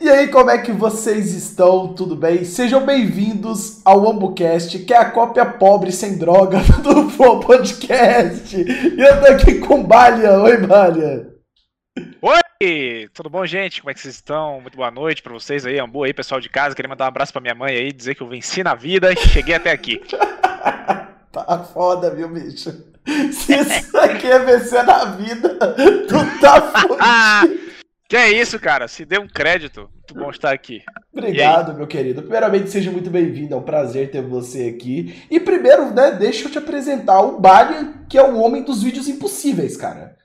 E aí, como é que vocês estão? Tudo bem? Sejam bem-vindos ao AmbuCast, que é a cópia pobre sem droga do Flow Podcast. E eu tô aqui com Balha. Oi, Balha. Oi! Tudo bom, gente? Como é que vocês estão? Muito boa noite pra vocês aí, Ambu aí, pessoal de casa. Queria mandar um abraço pra minha mãe aí, dizer que eu venci na vida e cheguei até aqui. tá foda, viu, bicho? Se isso aqui é vencer na vida, tu tá fudido. Que é isso, cara? Se dê um crédito. Muito bom estar aqui. Obrigado, meu querido. Primeiramente, seja muito bem-vindo. É um prazer ter você aqui. E primeiro, né, deixa eu te apresentar o Balian, que é o homem dos vídeos impossíveis, cara.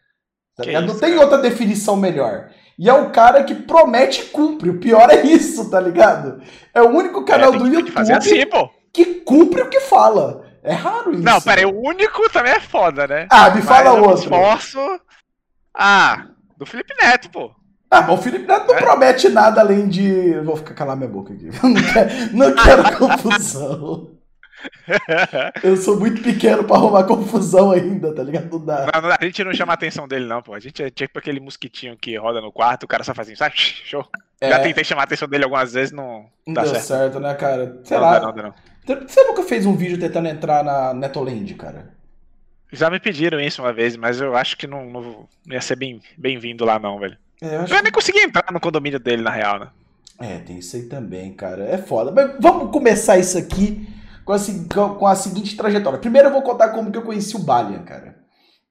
Tá ligado? Não tem cara? outra definição melhor. E é o cara que promete e cumpre. O pior é isso, tá ligado? É o único canal é, do YouTube assim, que cumpre o que fala. É raro isso. Não, pera aí, o único também é foda, né? Ah, me fala outro. Esforço. Ah, do Felipe Neto, pô. Ah, mas o Felipe Neto não é? promete nada além de. Vou ficar calar minha boca aqui. Não quero, não quero confusão. Eu sou muito pequeno pra arrumar confusão ainda, tá ligado? Não dá. Não, não, a gente não chama a atenção dele, não, pô. A gente é tipo aquele mosquitinho que roda no quarto, o cara só faz assim, sabe? Show. É. Já tentei chamar a atenção dele algumas vezes, não, não dá deu certo. certo. né, cara? Sei não, lá. Não, não, não. Você nunca fez um vídeo tentando entrar na Netoland, cara? Já me pediram isso uma vez, mas eu acho que não, não ia ser bem-vindo bem lá, não, velho. É, eu, acho... eu nem consegui entrar no condomínio dele, na real, né? É, tem isso aí também, cara. É foda. Mas vamos começar isso aqui com a, com a seguinte trajetória. Primeiro eu vou contar como que eu conheci o Balian, cara.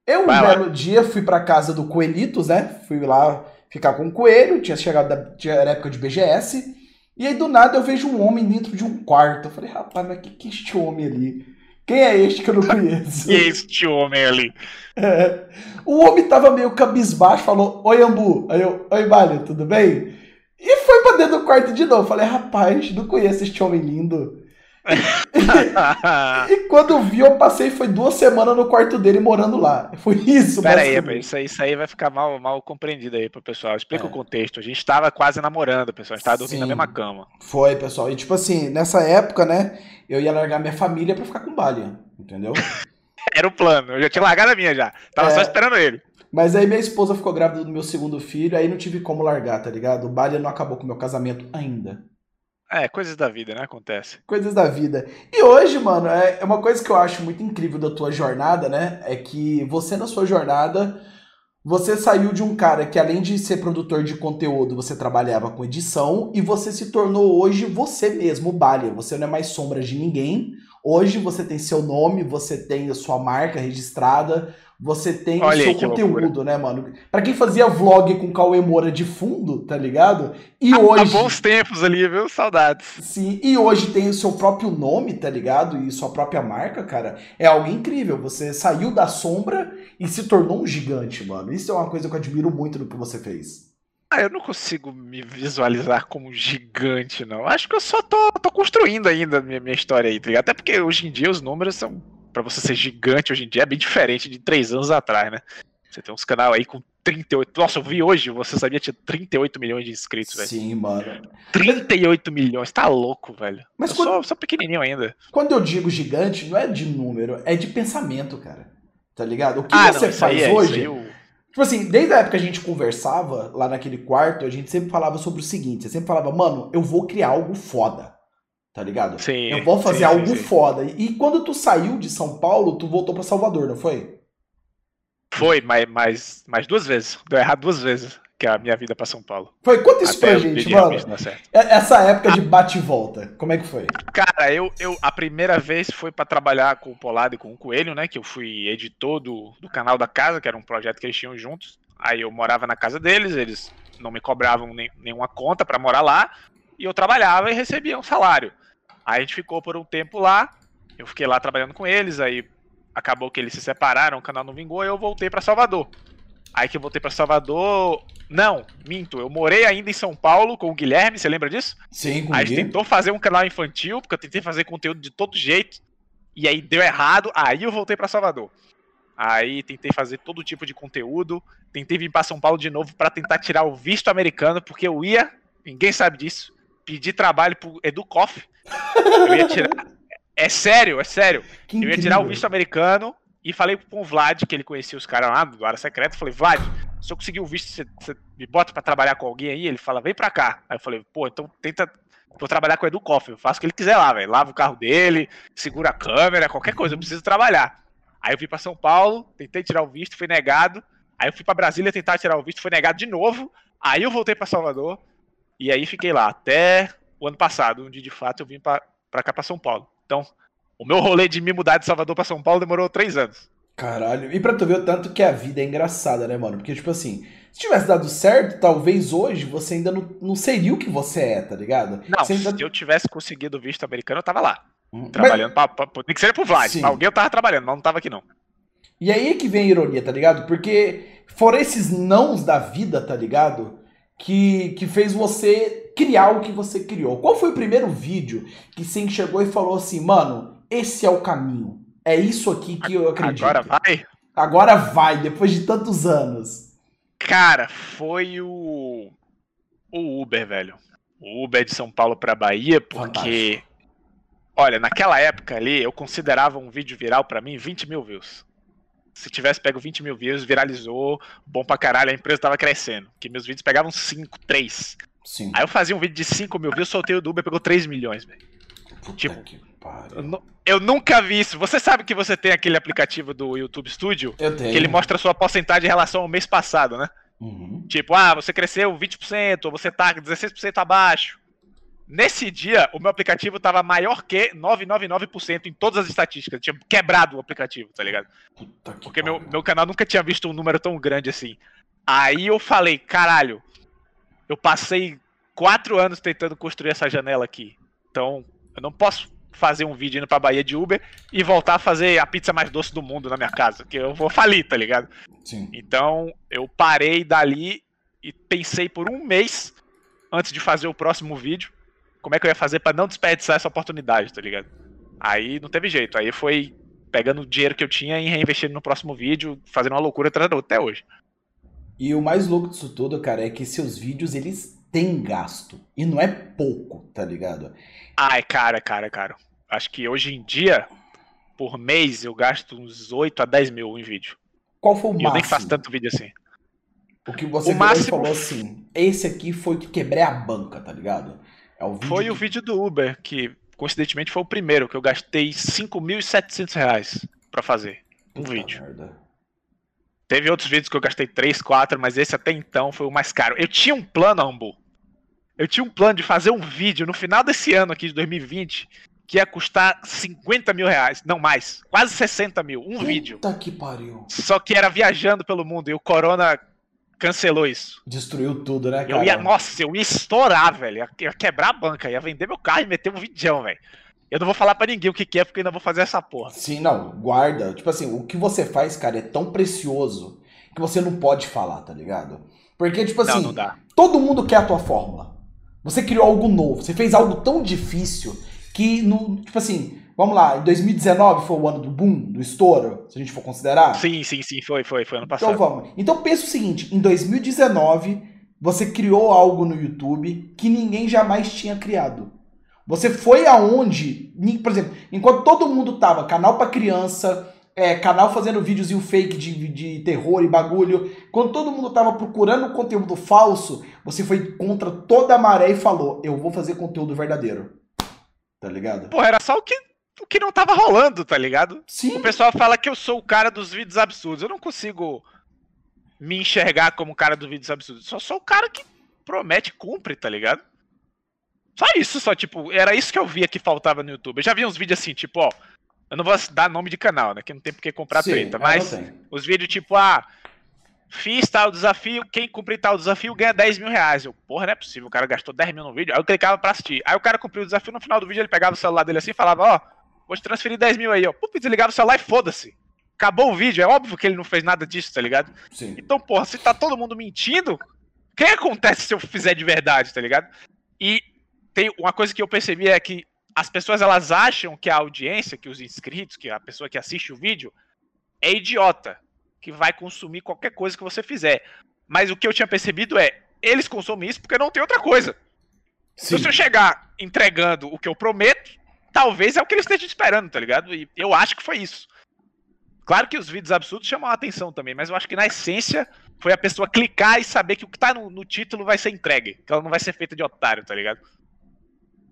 Eu, um belo dia, fui pra casa do Coelitos, né? Fui lá ficar com o coelho, tinha chegado da tinha, era época de BGS. E aí, do nada, eu vejo um homem dentro de um quarto. Eu falei, rapaz, mas que que é este homem ali? Quem é este que eu não conheço? É este homem ali? É. O homem tava meio cabisbaixo, falou: Oi, Ambu. Aí eu, Oi, Balha, tudo bem? E foi pra dentro do quarto de novo. Falei, rapaz, não conheço este homem lindo. e quando vi, eu passei, foi duas semanas no quarto dele morando lá. Foi isso, Pera aí, isso aí, isso aí vai ficar mal, mal compreendido aí pro pessoal. Explica é. o contexto. A gente tava quase namorando, pessoal. A gente tava dormindo Sim. na mesma cama. Foi, pessoal. E tipo assim, nessa época, né, eu ia largar minha família pra ficar com o Balian, entendeu? Era o plano. Eu já tinha largado a minha já. Tava é. só esperando ele. Mas aí minha esposa ficou grávida do meu segundo filho, aí não tive como largar, tá ligado? O Balian não acabou com o meu casamento ainda. É, coisas da vida, né? Acontece. Coisas da vida. E hoje, mano, é, é uma coisa que eu acho muito incrível da tua jornada, né? É que você, na sua jornada, você saiu de um cara que, além de ser produtor de conteúdo, você trabalhava com edição e você se tornou hoje você mesmo, o Balia. Você não é mais sombra de ninguém. Hoje você tem seu nome, você tem a sua marca registrada, você tem Olha o seu conteúdo, né, mano? Pra quem fazia vlog com Cauê Moura de fundo, tá ligado? E há, hoje. Há bons tempos ali, viu? Saudades. Sim, e hoje tem o seu próprio nome, tá ligado? E sua própria marca, cara. É algo incrível. Você saiu da sombra e se tornou um gigante, mano. Isso é uma coisa que eu admiro muito do que você fez. Ah, eu não consigo me visualizar como gigante, não. Acho que eu só tô, tô construindo ainda a minha, minha história aí, tá ligado? Até porque hoje em dia os números são para você ser gigante hoje em dia é bem diferente de três anos atrás, né? Você tem uns canal aí com 38. Nossa, eu vi hoje, você sabia que tinha 38 milhões de inscritos, velho. Sim, mano. 38 milhões, tá louco, velho. Mas eu quando... sou, sou pequenininho ainda. Quando eu digo gigante, não é de número, é de pensamento, cara. Tá ligado? O que ah, você não, faz é, hoje. Eu... Tipo assim, desde a época que a gente conversava lá naquele quarto, a gente sempre falava sobre o seguinte: você sempre falava, mano, eu vou criar algo foda. Tá ligado? Sim. Eu vou fazer sim, algo sim, foda. E quando tu saiu de São Paulo, tu voltou para Salvador, não foi? Foi, mas, mas, mas duas vezes. Deu errado duas vezes que a minha vida para São Paulo. Foi? Conta isso Até pra gente, mano. Essa época de bate e volta, como é que foi? Cara, eu, eu a primeira vez foi para trabalhar com o Polado e com o Coelho, né? Que eu fui editor do, do canal da casa, que era um projeto que eles tinham juntos. Aí eu morava na casa deles, eles não me cobravam nem, nenhuma conta para morar lá. E eu trabalhava e recebia um salário. Aí a gente ficou por um tempo lá, eu fiquei lá trabalhando com eles, aí acabou que eles se separaram, o canal não vingou, e eu voltei para Salvador. Aí que eu voltei para Salvador. Não, minto. Eu morei ainda em São Paulo com o Guilherme, você lembra disso? Sim, com Aí a gente tentou fazer um canal infantil, porque eu tentei fazer conteúdo de todo jeito. E aí deu errado, aí eu voltei para Salvador. Aí tentei fazer todo tipo de conteúdo. Tentei vir para São Paulo de novo para tentar tirar o visto americano, porque eu ia, ninguém sabe disso, pedir trabalho pro Educoff. Eu ia tirar. É sério, é sério. Que eu ia tirar o visto americano e falei com o Vlad, que ele conhecia os caras lá do área secreta. Falei, Vlad, se eu conseguir o visto, você, você me bota para trabalhar com alguém aí? Ele fala, vem pra cá. Aí eu falei, pô, então tenta. Vou trabalhar com o Edu Koff, eu faço o que ele quiser lá, velho. Lava o carro dele, segura a câmera, qualquer coisa, eu preciso trabalhar. Aí eu fui para São Paulo, tentei tirar o visto, foi negado. Aí eu fui para Brasília tentar tirar o visto, foi negado de novo. Aí eu voltei para Salvador e aí fiquei lá até o ano passado, onde de fato eu vim para cá para São Paulo. Então, o meu rolê de me mudar de Salvador para São Paulo demorou três anos. Caralho. E pra tu ver o tanto que a vida é engraçada, né, mano? Porque, tipo assim, se tivesse dado certo, talvez hoje você ainda não, não seria o que você é, tá ligado? Não, ainda... se eu tivesse conseguido o visto americano, eu tava lá. Hum, trabalhando mas... pra, pra, Tem que ser pro Vlad. Sim. Alguém eu tava trabalhando, mas não tava aqui não. E aí é que vem a ironia, tá ligado? Porque foram esses nãos da vida, tá ligado? Que, que fez você criar o que você criou. Qual foi o primeiro vídeo que você enxergou e falou assim, mano, esse é o caminho? É isso aqui que eu acredito. Agora vai? Agora vai, depois de tantos anos. Cara, foi o. O Uber, velho. O Uber de São Paulo pra Bahia, porque. Fantástico. Olha, naquela época ali, eu considerava um vídeo viral para mim 20 mil views. Se tivesse pego 20 mil views, viralizou, bom pra caralho, a empresa tava crescendo. Que meus vídeos pegavam 5, 3. Sim. Aí eu fazia um vídeo de 5 mil views, soltei o do Uber, pegou 3 milhões, velho. Tipo, que eu, eu, nunca vi isso. Você sabe que você tem aquele aplicativo do YouTube Studio? Eu tenho. Que ele mostra a sua porcentagem em relação ao mês passado, né? Uhum. Tipo, ah, você cresceu 20%, ou você tá 16% abaixo. Nesse dia, o meu aplicativo tava maior que 999% em todas as estatísticas. tinha quebrado o aplicativo, tá ligado? Porque meu, meu canal nunca tinha visto um número tão grande assim. Aí eu falei, caralho, eu passei quatro anos tentando construir essa janela aqui. Então, eu não posso fazer um vídeo indo pra Bahia de Uber e voltar a fazer a pizza mais doce do mundo na minha casa, que eu vou falir, tá ligado? Sim. Então, eu parei dali e pensei por um mês antes de fazer o próximo vídeo, como é que eu ia fazer para não desperdiçar essa oportunidade, tá ligado? Aí não teve jeito, aí foi pegando o dinheiro que eu tinha e reinvestindo no próximo vídeo, fazendo uma loucura até hoje. E o mais louco disso tudo, cara, é que seus vídeos, eles têm gasto. E não é pouco, tá ligado? Ai, cara, cara, cara. Acho que hoje em dia, por mês, eu gasto uns 8 a 10 mil em vídeo. Qual foi o máximo? Eu nem faço tanto vídeo assim. O que você o máximo... falou assim, esse aqui foi o que quebrei a banca, tá ligado? É o foi que... o vídeo do Uber, que coincidentemente foi o primeiro, que eu gastei 5.700 reais pra fazer um Puta vídeo. Merda. Teve outros vídeos que eu gastei 3, 4, mas esse até então foi o mais caro. Eu tinha um plano, Ambu, eu tinha um plano de fazer um vídeo no final desse ano aqui de 2020 que ia custar 50 mil reais, não mais, quase 60 mil, um Puta vídeo. Puta que pariu. Só que era viajando pelo mundo e o Corona cancelou isso. Destruiu tudo, né, cara? Eu ia, nossa, eu ia estourar, velho. Ia, ia quebrar a banca, ia vender meu carro e meter um vidão, velho. Eu não vou falar para ninguém o que, que é, porque eu ainda vou fazer essa porra. Sim, não, guarda. Tipo assim, o que você faz, cara, é tão precioso que você não pode falar, tá ligado? Porque, tipo assim, não, não todo mundo quer a tua fórmula. Você criou algo novo, você fez algo tão difícil que, no, tipo assim, vamos lá, em 2019 foi o ano do boom, do estouro, se a gente for considerar? Sim, sim, sim, foi, foi, foi ano então passado. Então vamos. Então pensa o seguinte, em 2019 você criou algo no YouTube que ninguém jamais tinha criado. Você foi aonde, por exemplo, enquanto todo mundo tava canal para criança, é, canal fazendo vídeos e o fake de, de terror e bagulho. Quando todo mundo tava procurando conteúdo falso, você foi contra toda a maré e falou: Eu vou fazer conteúdo verdadeiro. Tá ligado? Pô, era só o que, o que não tava rolando, tá ligado? Sim. O pessoal fala que eu sou o cara dos vídeos absurdos. Eu não consigo me enxergar como o cara dos vídeos absurdos. Só sou o cara que promete e cumpre, tá ligado? Só isso, só, tipo, era isso que eu via que faltava no YouTube. Eu já vi uns vídeos assim, tipo, ó eu não vou dar nome de canal, né? Que não tem porque comprar Sim, treta. Mas os vídeos tipo, ah, fiz tal desafio, quem cumprir tal desafio ganha 10 mil reais. Eu, porra, não é possível, o cara gastou 10 mil no vídeo. Aí eu clicava pra assistir. Aí o cara cumpriu o desafio, no final do vídeo ele pegava o celular dele assim e falava, ó, oh, vou te transferir 10 mil aí, ó. Pum, desligava o celular e foda-se. Acabou o vídeo, é óbvio que ele não fez nada disso, tá ligado? Sim. Então, porra, se tá todo mundo mentindo, o que acontece se eu fizer de verdade, tá ligado? E tem uma coisa que eu percebi é que as pessoas elas acham que a audiência, que os inscritos, que a pessoa que assiste o vídeo é idiota, que vai consumir qualquer coisa que você fizer. Mas o que eu tinha percebido é, eles consomem isso porque não tem outra coisa. Sim. Se eu chegar entregando o que eu prometo, talvez é o que eles estejam esperando, tá ligado? E eu acho que foi isso. Claro que os vídeos absurdos chamam a atenção também, mas eu acho que na essência foi a pessoa clicar e saber que o que tá no, no título vai ser entregue. Que ela não vai ser feita de otário, tá ligado?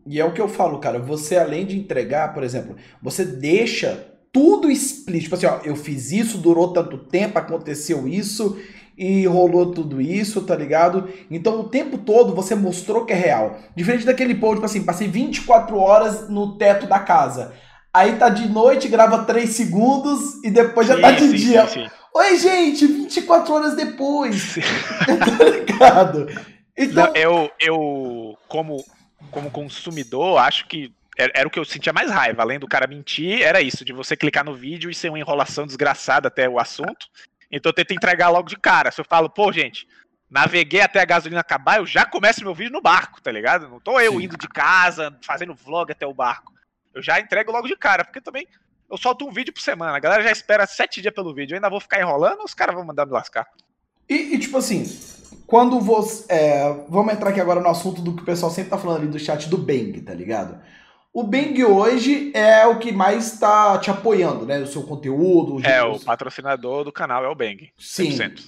E é o que eu falo, cara. Você, além de entregar, por exemplo, você deixa tudo explícito. Tipo assim, ó, eu fiz isso, durou tanto tempo, aconteceu isso e rolou tudo isso, tá ligado? Então o tempo todo você mostrou que é real. Diferente daquele post, tipo assim, passei 24 horas no teto da casa. Aí tá de noite, grava 3 segundos e depois já tá de sim, dia. sim, sim. Oi, gente, 24 horas depois. tá ligado? Então, Não, eu, eu como, como consumidor, acho que era, era o que eu sentia mais raiva. Além do cara mentir, era isso, de você clicar no vídeo e ser uma enrolação desgraçada até o assunto. Então eu tento entregar logo de cara. Se eu falo, pô, gente, naveguei até a gasolina acabar, eu já começo meu vídeo no barco, tá ligado? Não tô eu Sim. indo de casa, fazendo vlog até o barco. Eu já entrego logo de cara, porque também eu solto um vídeo por semana. A galera já espera sete dias pelo vídeo. Eu ainda vou ficar enrolando, os caras vão mandar me lascar. E, e, tipo assim, quando você. é, vamos entrar aqui agora no assunto do que o pessoal sempre tá falando ali do chat do Bang, tá ligado? O Bang hoje é o que mais tá te apoiando, né? O seu conteúdo. É, os- o patrocinador do canal é o Bang. Sim. 100%.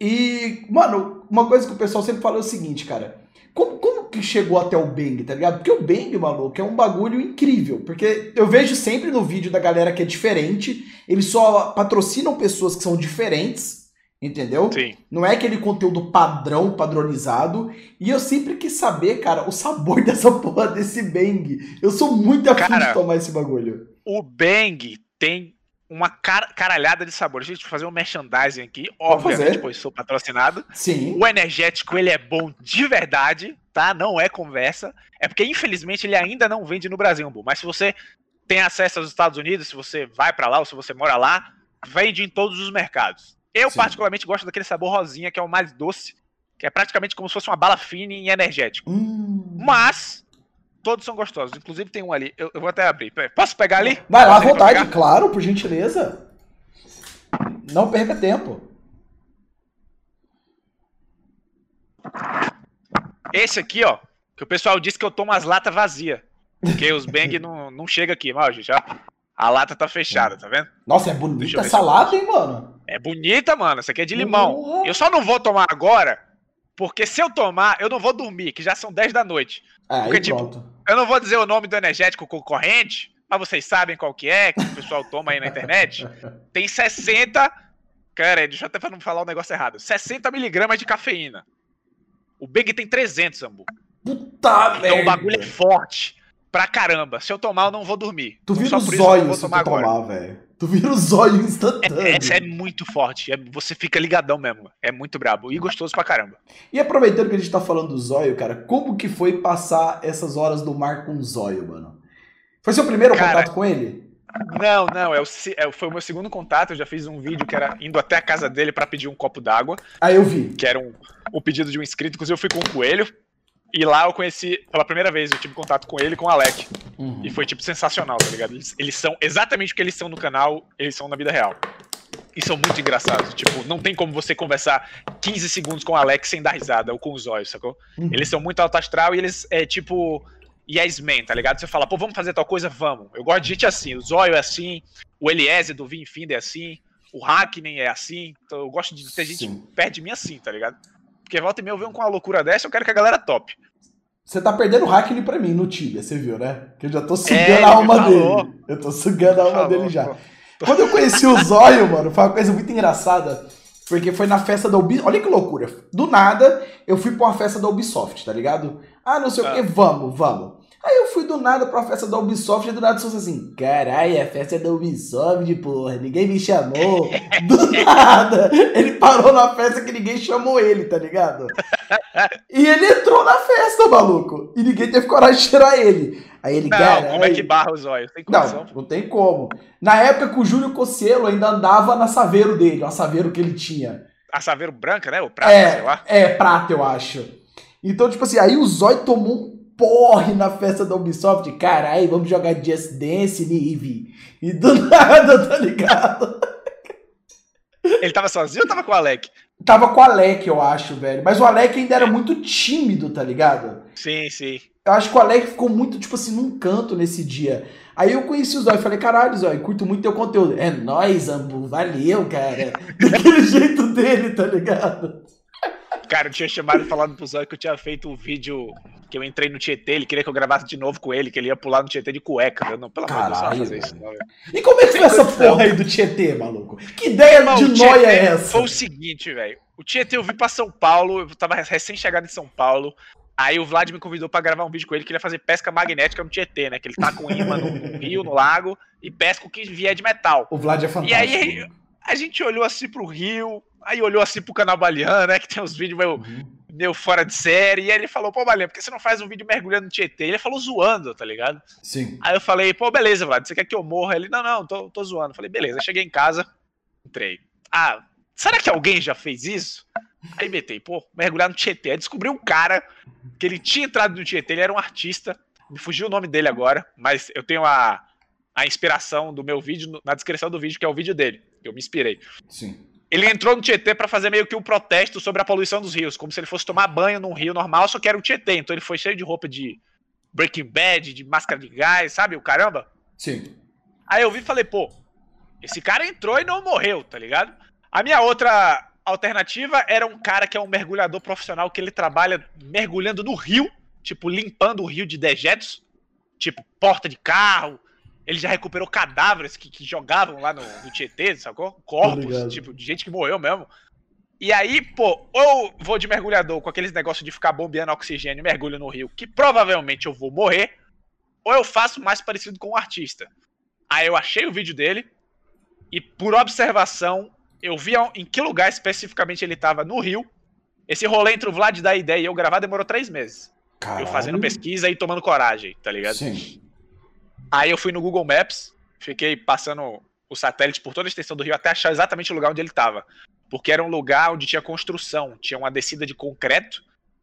E, mano, uma coisa que o pessoal sempre fala é o seguinte, cara. Como, como que chegou até o Bang, tá ligado? Porque o Bang, maluco, é um bagulho incrível. Porque eu vejo sempre no vídeo da galera que é diferente. Eles só patrocinam pessoas que são diferentes, entendeu? Sim. Não é aquele conteúdo padrão, padronizado. E eu sempre quis saber, cara, o sabor dessa porra desse Bang. Eu sou muito afim Cara, de tomar esse bagulho. O Bang tem uma car- caralhada de sabor. Deixa eu fazer um merchandising aqui, obviamente, pois sou patrocinado. Sim. O energético, ele é bom de verdade, tá? Não é conversa. É porque, infelizmente, ele ainda não vende no Brasil, Bu. Mas se você tem acesso aos Estados Unidos, se você vai pra lá ou se você mora lá, vende em todos os mercados. Eu, Sim. particularmente, gosto daquele sabor rosinha, que é o mais doce, que é praticamente como se fosse uma bala fina e energético. Hum. Mas, todos são gostosos. Inclusive, tem um ali. Eu, eu vou até abrir. Posso pegar ali? Vai lá à vontade, claro, por gentileza. Não perca tempo. Esse aqui, ó, que o pessoal disse que eu tomo as latas vazias. Porque os bang não, não chega aqui, mas, ó, gente, ó, a lata tá fechada, tá vendo? Nossa, é bonita essa lata, hein, mano? É bonita, mano. Essa aqui é de limão. Porra. Eu só não vou tomar agora, porque se eu tomar, eu não vou dormir, que já são 10 da noite. Aí Porque, tipo, pronto. Eu não vou dizer o nome do energético concorrente, mas vocês sabem qual que é, que o pessoal toma aí na internet. Tem 60. Cara, deixa eu até não falar o negócio errado. 60 miligramas de cafeína. O Big tem 300, Ambu. Puta merda. Então o bagulho é forte pra caramba. Se eu tomar, eu não vou dormir. Tu vira os olhos se tu tomar agora. tomar, velho. Tu vira os olhos instantâneo. É, essa é muito forte. é- você fica ligadão mesmo. É muito brabo. E gostoso pra caramba. E aproveitando que a gente tá falando do zóio, cara, como que foi passar essas horas do mar com o zóio, mano? Foi seu primeiro Cara, contato com ele? Não, não. É o, é, foi o meu segundo contato. Eu já fiz um vídeo que era indo até a casa dele pra pedir um copo d'água. Aí eu vi. que era um, um pedido de um inscrito. Inclusive, eu fui com o Coelho. E lá eu conheci, pela primeira vez, eu tive contato com ele e com o Alec. Uhum. E foi, tipo, sensacional, tá ligado? Eles, eles são exatamente o que eles são no canal, eles são na vida real. E são muito engraçados. Tipo, não tem como você conversar 15 segundos com o Alex sem dar risada ou com os olhos, sacou? Uhum. Eles são muito alto astral e eles é tipo yes man, tá ligado? Você fala, pô, vamos fazer tal coisa? Vamos. Eu gosto de gente assim. O Zóio é assim, o Eliezer do Vim Finder é assim, o Hackney é assim. Então eu gosto de ter gente Sim. perto de mim assim, tá ligado? Porque volta e meia eu venho com uma loucura dessa, eu quero que a galera top. Você tá perdendo o Hackney pra mim no Tibia, você viu, né? Que eu já tô sugando É, a alma dele. Eu tô sugando a alma Falou, dele já. pô. Quando eu conheci o Zóio, mano, foi uma coisa muito engraçada. Porque foi na festa da Ubisoft. Olha que loucura. Do nada, eu fui pra uma festa da Ubisoft, tá ligado? Ah, não sei o Ah. que, vamos, vamos. Aí eu fui do nada pra festa da Ubisoft e do nada fosse assim: caralho, a festa é da Ubisoft, porra, ninguém me chamou. Do nada, ele parou na festa que ninguém chamou ele, tá ligado? E ele entrou na festa, maluco. E ninguém teve coragem de tirar ele. Aí ele, Não, caralho. como é que barra os olhos? Tem condição. Não, não tem como. Na época que o Júlio Cossielo ainda andava na Saveiro dele, a Saveiro que ele tinha. A Saveiro branca, né? O prata, sei É, lá. é, prata, eu acho. Então, tipo assim, aí o Zói tomou um porre na festa da Ubisoft. Caralho, vamos jogar Just Dance, Nive. E do nada, tá ligado? Ele tava sozinho ou tava com o Alec? Tava com o Alec, eu acho, velho. Mas o Alec ainda era muito tímido, tá ligado? Sim, sim. Eu acho que o Alec ficou muito, tipo assim, num canto nesse dia. Aí eu conheci o Zóio e falei, caralho, Zóio, curto muito teu conteúdo. É nóis, Ambu, valeu, cara. Daquele jeito dele, tá ligado? Cara, eu tinha chamado e falado pro Zóio que eu tinha feito um vídeo que eu entrei no Tietê, ele queria que eu gravasse de novo com ele, que ele ia pular no Tietê de cueca. Eu não, pelo amor de Deus, não fazer isso, não. E como é que foi essa porra aí do Tietê, maluco? Que ideia Irmão, de noia é essa? Foi o seguinte, velho. O Tietê eu vim pra São Paulo, eu tava recém-chegado em São Paulo. Aí o Vlad me convidou pra gravar um vídeo com ele que ele ia fazer pesca magnética no Tietê, né? Que ele tá com imã no, no rio, no lago, e pesca o que vier de metal. O Vlad é E fantástico. aí a gente olhou assim pro rio, aí olhou assim pro canal Balian, né? Que tem uns vídeos meio, Uhum. meio fora de série. E aí ele falou, pô, Balian, por que você não faz um vídeo mergulhando no Tietê? Ele falou zoando, tá ligado? Sim. Aí eu falei, pô, beleza, Vlad, você quer que eu morra? Ele, não, não, tô, tô zoando. Eu falei, beleza, cheguei em casa, entrei. Ah, será que alguém já fez isso? Aí metei, pô, mergulhar no Tietê. Aí descobri um cara que ele tinha entrado no Tietê, ele era um artista, me fugiu o nome dele agora, mas eu tenho a, a inspiração do meu vídeo na descrição do vídeo, que é o vídeo dele, que eu me inspirei. Sim. Ele entrou no Tietê pra fazer meio que um protesto sobre a poluição dos rios, como se ele fosse tomar banho num rio normal, só que era o Tietê. Então ele foi cheio de roupa de Breaking Bad, de máscara de gás, sabe? O caramba. Sim. Aí eu vi e falei, pô, esse cara entrou e não morreu, tá ligado? A minha outra alternativa era um cara que é um mergulhador profissional que ele trabalha mergulhando no rio, tipo, limpando o rio de dejetos, tipo, porta de carro. Ele já recuperou cadáveres que, que jogavam lá no, no Tietê, sacou? Corpos, tipo, de gente que morreu mesmo. E aí, pô, ou vou de mergulhador com aqueles negócios de ficar bombeando oxigênio e mergulho no rio, que provavelmente eu vou morrer, ou eu faço mais parecido com um artista. Aí eu achei o vídeo dele e por observação eu vi em que lugar especificamente ele tava no Rio. Esse rolê entre o Vlad dar ideia e eu gravar demorou três meses. Caralho. Eu fazendo pesquisa e tomando coragem, tá ligado? Sim. Aí eu fui no Google Maps, fiquei passando o satélite por toda a extensão do rio até achar exatamente o lugar onde ele tava. Porque era um lugar onde tinha construção, tinha uma descida de concreto,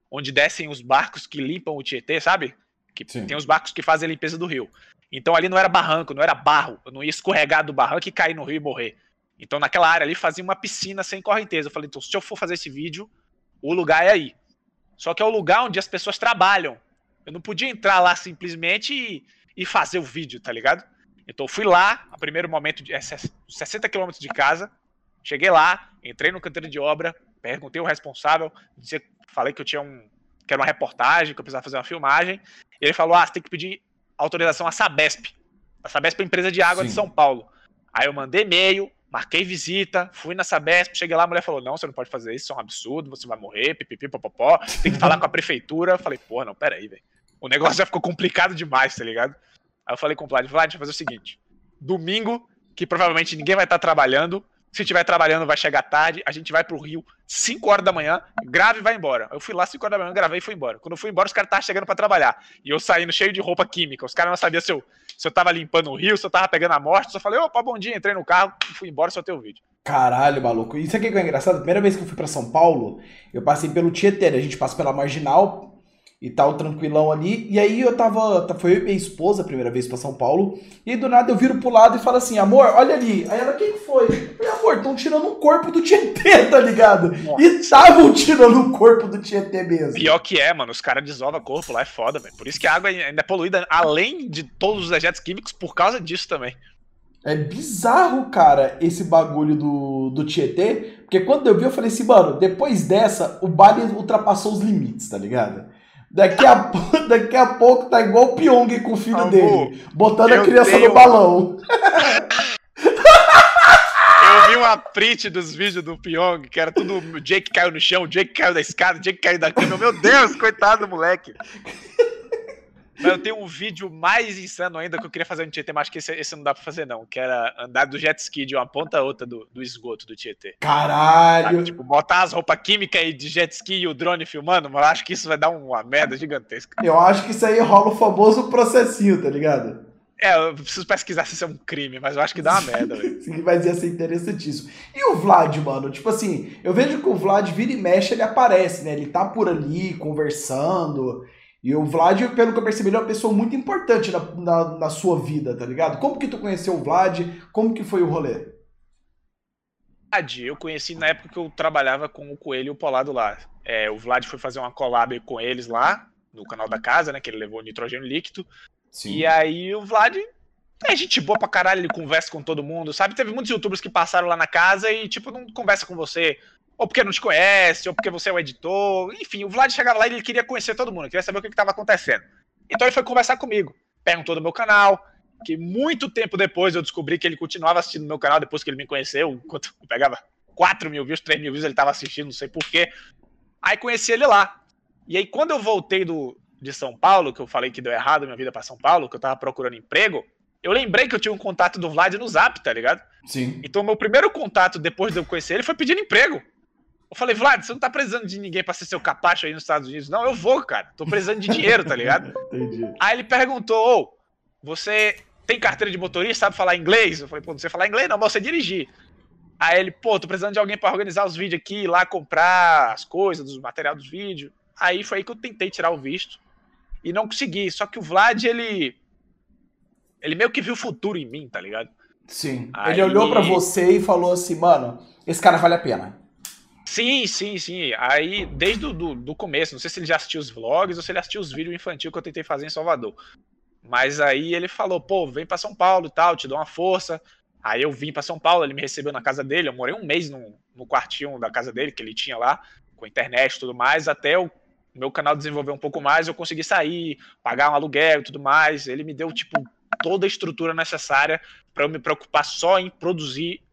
onde descem os barcos que limpam o Tietê, sabe? Que Sim. tem os barcos que fazem a limpeza do rio. Então ali não era barranco, não era barro. Eu não ia escorregar do barranco e cair no rio e morrer. Então naquela área ali fazia uma piscina sem correnteza. Eu falei, então se eu for fazer esse vídeo, o lugar é aí. Só que é o lugar onde as pessoas trabalham. Eu não podia entrar lá simplesmente e, e fazer o vídeo, tá ligado? Então eu fui lá, a primeiro momento, de, é, 60 quilômetros de casa. Cheguei lá, entrei no canteiro de obra, perguntei o responsável, disse, falei que eu tinha um. que era uma reportagem, que eu precisava fazer uma filmagem. E ele falou: ah, você tem que pedir autorização à Sabesp. A Sabesp é a empresa de água de Sim. São Paulo. Aí eu mandei e-mail, marquei visita, fui na Sabesp, cheguei lá, a mulher falou: não, você não pode fazer isso, isso é um absurdo, você vai morrer, pipipi, popopó, tem que falar com a prefeitura. Eu falei, porra, não, peraí, velho. O negócio já ficou complicado demais, tá ligado? Aí eu falei com o Vlad, Vlad, deixa eu fazer o seguinte: domingo, que provavelmente ninguém vai estar trabalhando. Se estiver trabalhando, vai chegar tarde. A gente vai pro Rio 5 horas da manhã, grave e vai embora. Eu fui lá 5 horas da manhã, gravei e fui embora. Quando eu fui embora, os caras estavam chegando pra trabalhar. E eu saindo cheio de roupa química. Os caras não sabiam se eu, se eu tava limpando o rio, se eu tava pegando a morte. Só falei, opa, bom dia, entrei no carro, fui embora, só teu vídeo. Caralho, maluco. Isso aqui que é engraçado. A primeira vez que eu fui pra São Paulo, eu passei pelo Tietê, né? A gente passa pela Marginal e tal, tranquilão ali. E aí eu tava. Foi eu e minha esposa a primeira vez pra São Paulo. E aí do nada eu viro pro lado e falo assim, amor, olha ali. Aí ela, quem foi? Eu falei, amor, estão tirando o corpo do Tietê, tá ligado? E estavam tirando o corpo do Tietê mesmo. Pior que é, mano, os caras desovam corpo lá, é foda, velho. Por isso que a água ainda é poluída, além de todos os agentes químicos, por causa disso também. É bizarro, cara, esse bagulho do, do Tietê. Porque quando eu vi, eu falei assim, mano, depois dessa, o Bali ultrapassou os limites, tá ligado? Daqui a, daqui a pouco tá igual o Pyong com o filho Amor, dele, botando a criança tenho- no balão. Eu vi uma print dos vídeos do Pyong, que era tudo o Jake caiu no chão, o Jake caiu da escada, o Jake caiu da cama. Meu Deus, coitado do moleque. Mas eu tenho um vídeo mais insano ainda que eu queria fazer no Tietê, mas acho que esse, esse não dá pra fazer, não. Que era andar do jet ski de uma ponta a outra do, do esgoto do Tietê. Sabe? Caralho. Tipo, botar as roupas químicas aí de jet ski e o drone filmando, mas eu acho que isso vai dar uma merda gigantesca. Eu acho que isso aí rola o famoso processinho, tá ligado? É, eu preciso pesquisar se isso é um crime, mas eu acho que dá uma merda, velho. Mas ia ser interessantíssimo. E o Vlad, mano? Tipo assim, eu vejo que o Vlad vira e mexe, ele aparece, né? Ele tá por ali, conversando. E o Vlad, pelo que eu percebi, ele é uma pessoa muito importante na, na, na sua vida, tá ligado? Como que tu conheceu o Vlad? Como que foi o rolê? eu conheci na época que eu trabalhava com o Coelho e o Polado lá. É, o Vlad foi fazer uma collab com eles lá, no canal da casa, né? Que ele levou nitrogênio líquido. Sim. E aí o Vlad é gente boa pra caralho, ele conversa com todo mundo, sabe? Teve muitos youtubers que passaram lá na casa e, tipo, não conversa com você. Ou porque não te conhece, ou porque você é o editor. Enfim, o Vlad chegava lá e ele queria conhecer todo mundo, queria saber o que estava acontecendo. Então ele foi conversar comigo. Perguntou do meu canal, que muito tempo depois eu descobri que ele continuava assistindo meu canal depois que ele me conheceu. Enquanto eu pegava 4 mil views, 3 mil views, ele estava assistindo, não sei porquê. Aí conheci ele lá. E aí, quando eu voltei do, de São Paulo, que eu falei que deu errado minha vida para São Paulo, que eu tava procurando emprego, eu lembrei que eu tinha um contato do Vlad no Zap, tá ligado? Sim. Então, meu primeiro contato depois de eu conhecer ele foi pedindo emprego. Eu falei, Vlad, você não tá precisando de ninguém pra ser seu capacho aí nos Estados Unidos? Não, eu vou, cara. Tô precisando de dinheiro, tá ligado? Entendi. Aí ele perguntou, ô, você tem carteira de motorista, sabe falar inglês? Eu falei, pô, não sei falar inglês não, mas você dirigir. Aí ele, pô, tô precisando de alguém para organizar os vídeos aqui, ir lá comprar as coisas, dos material dos vídeos. Aí foi aí que eu tentei tirar o visto e não consegui. Só que o Vlad, ele. Ele meio que viu o futuro em mim, tá ligado? Sim. Aí... Ele olhou para você e falou assim, mano, esse cara vale a pena. Sim, sim, sim. Aí, desde o do, do começo, não sei se ele já assistiu os vlogs ou se ele assistiu os vídeos infantil que eu tentei fazer em Salvador. Mas aí ele falou, pô, vem para São Paulo e tal, te dou uma força. Aí eu vim para São Paulo, ele me recebeu na casa dele, eu morei um mês no, no quartinho da casa dele, que ele tinha lá, com internet e tudo mais, até o meu canal desenvolver um pouco mais, eu consegui sair, pagar um aluguel e tudo mais. Ele me deu, tipo, toda a estrutura necessária para eu me preocupar só em produzir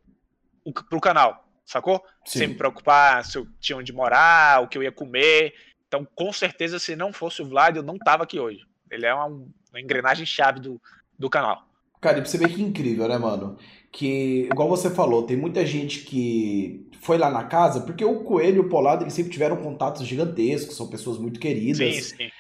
o, pro canal sacou? Sim. Sem me preocupar se eu tinha onde morar, o que eu ia comer. Então, com certeza, se não fosse o Vlad, eu não tava aqui hoje. Ele é uma, uma engrenagem chave do, do canal. Cara, e pra você ver que incrível, né, mano? Que, igual você falou, tem muita gente que foi lá na casa, porque o Coelho e o Polado, eles sempre tiveram contatos gigantescos, são pessoas muito queridas. Sim, sim.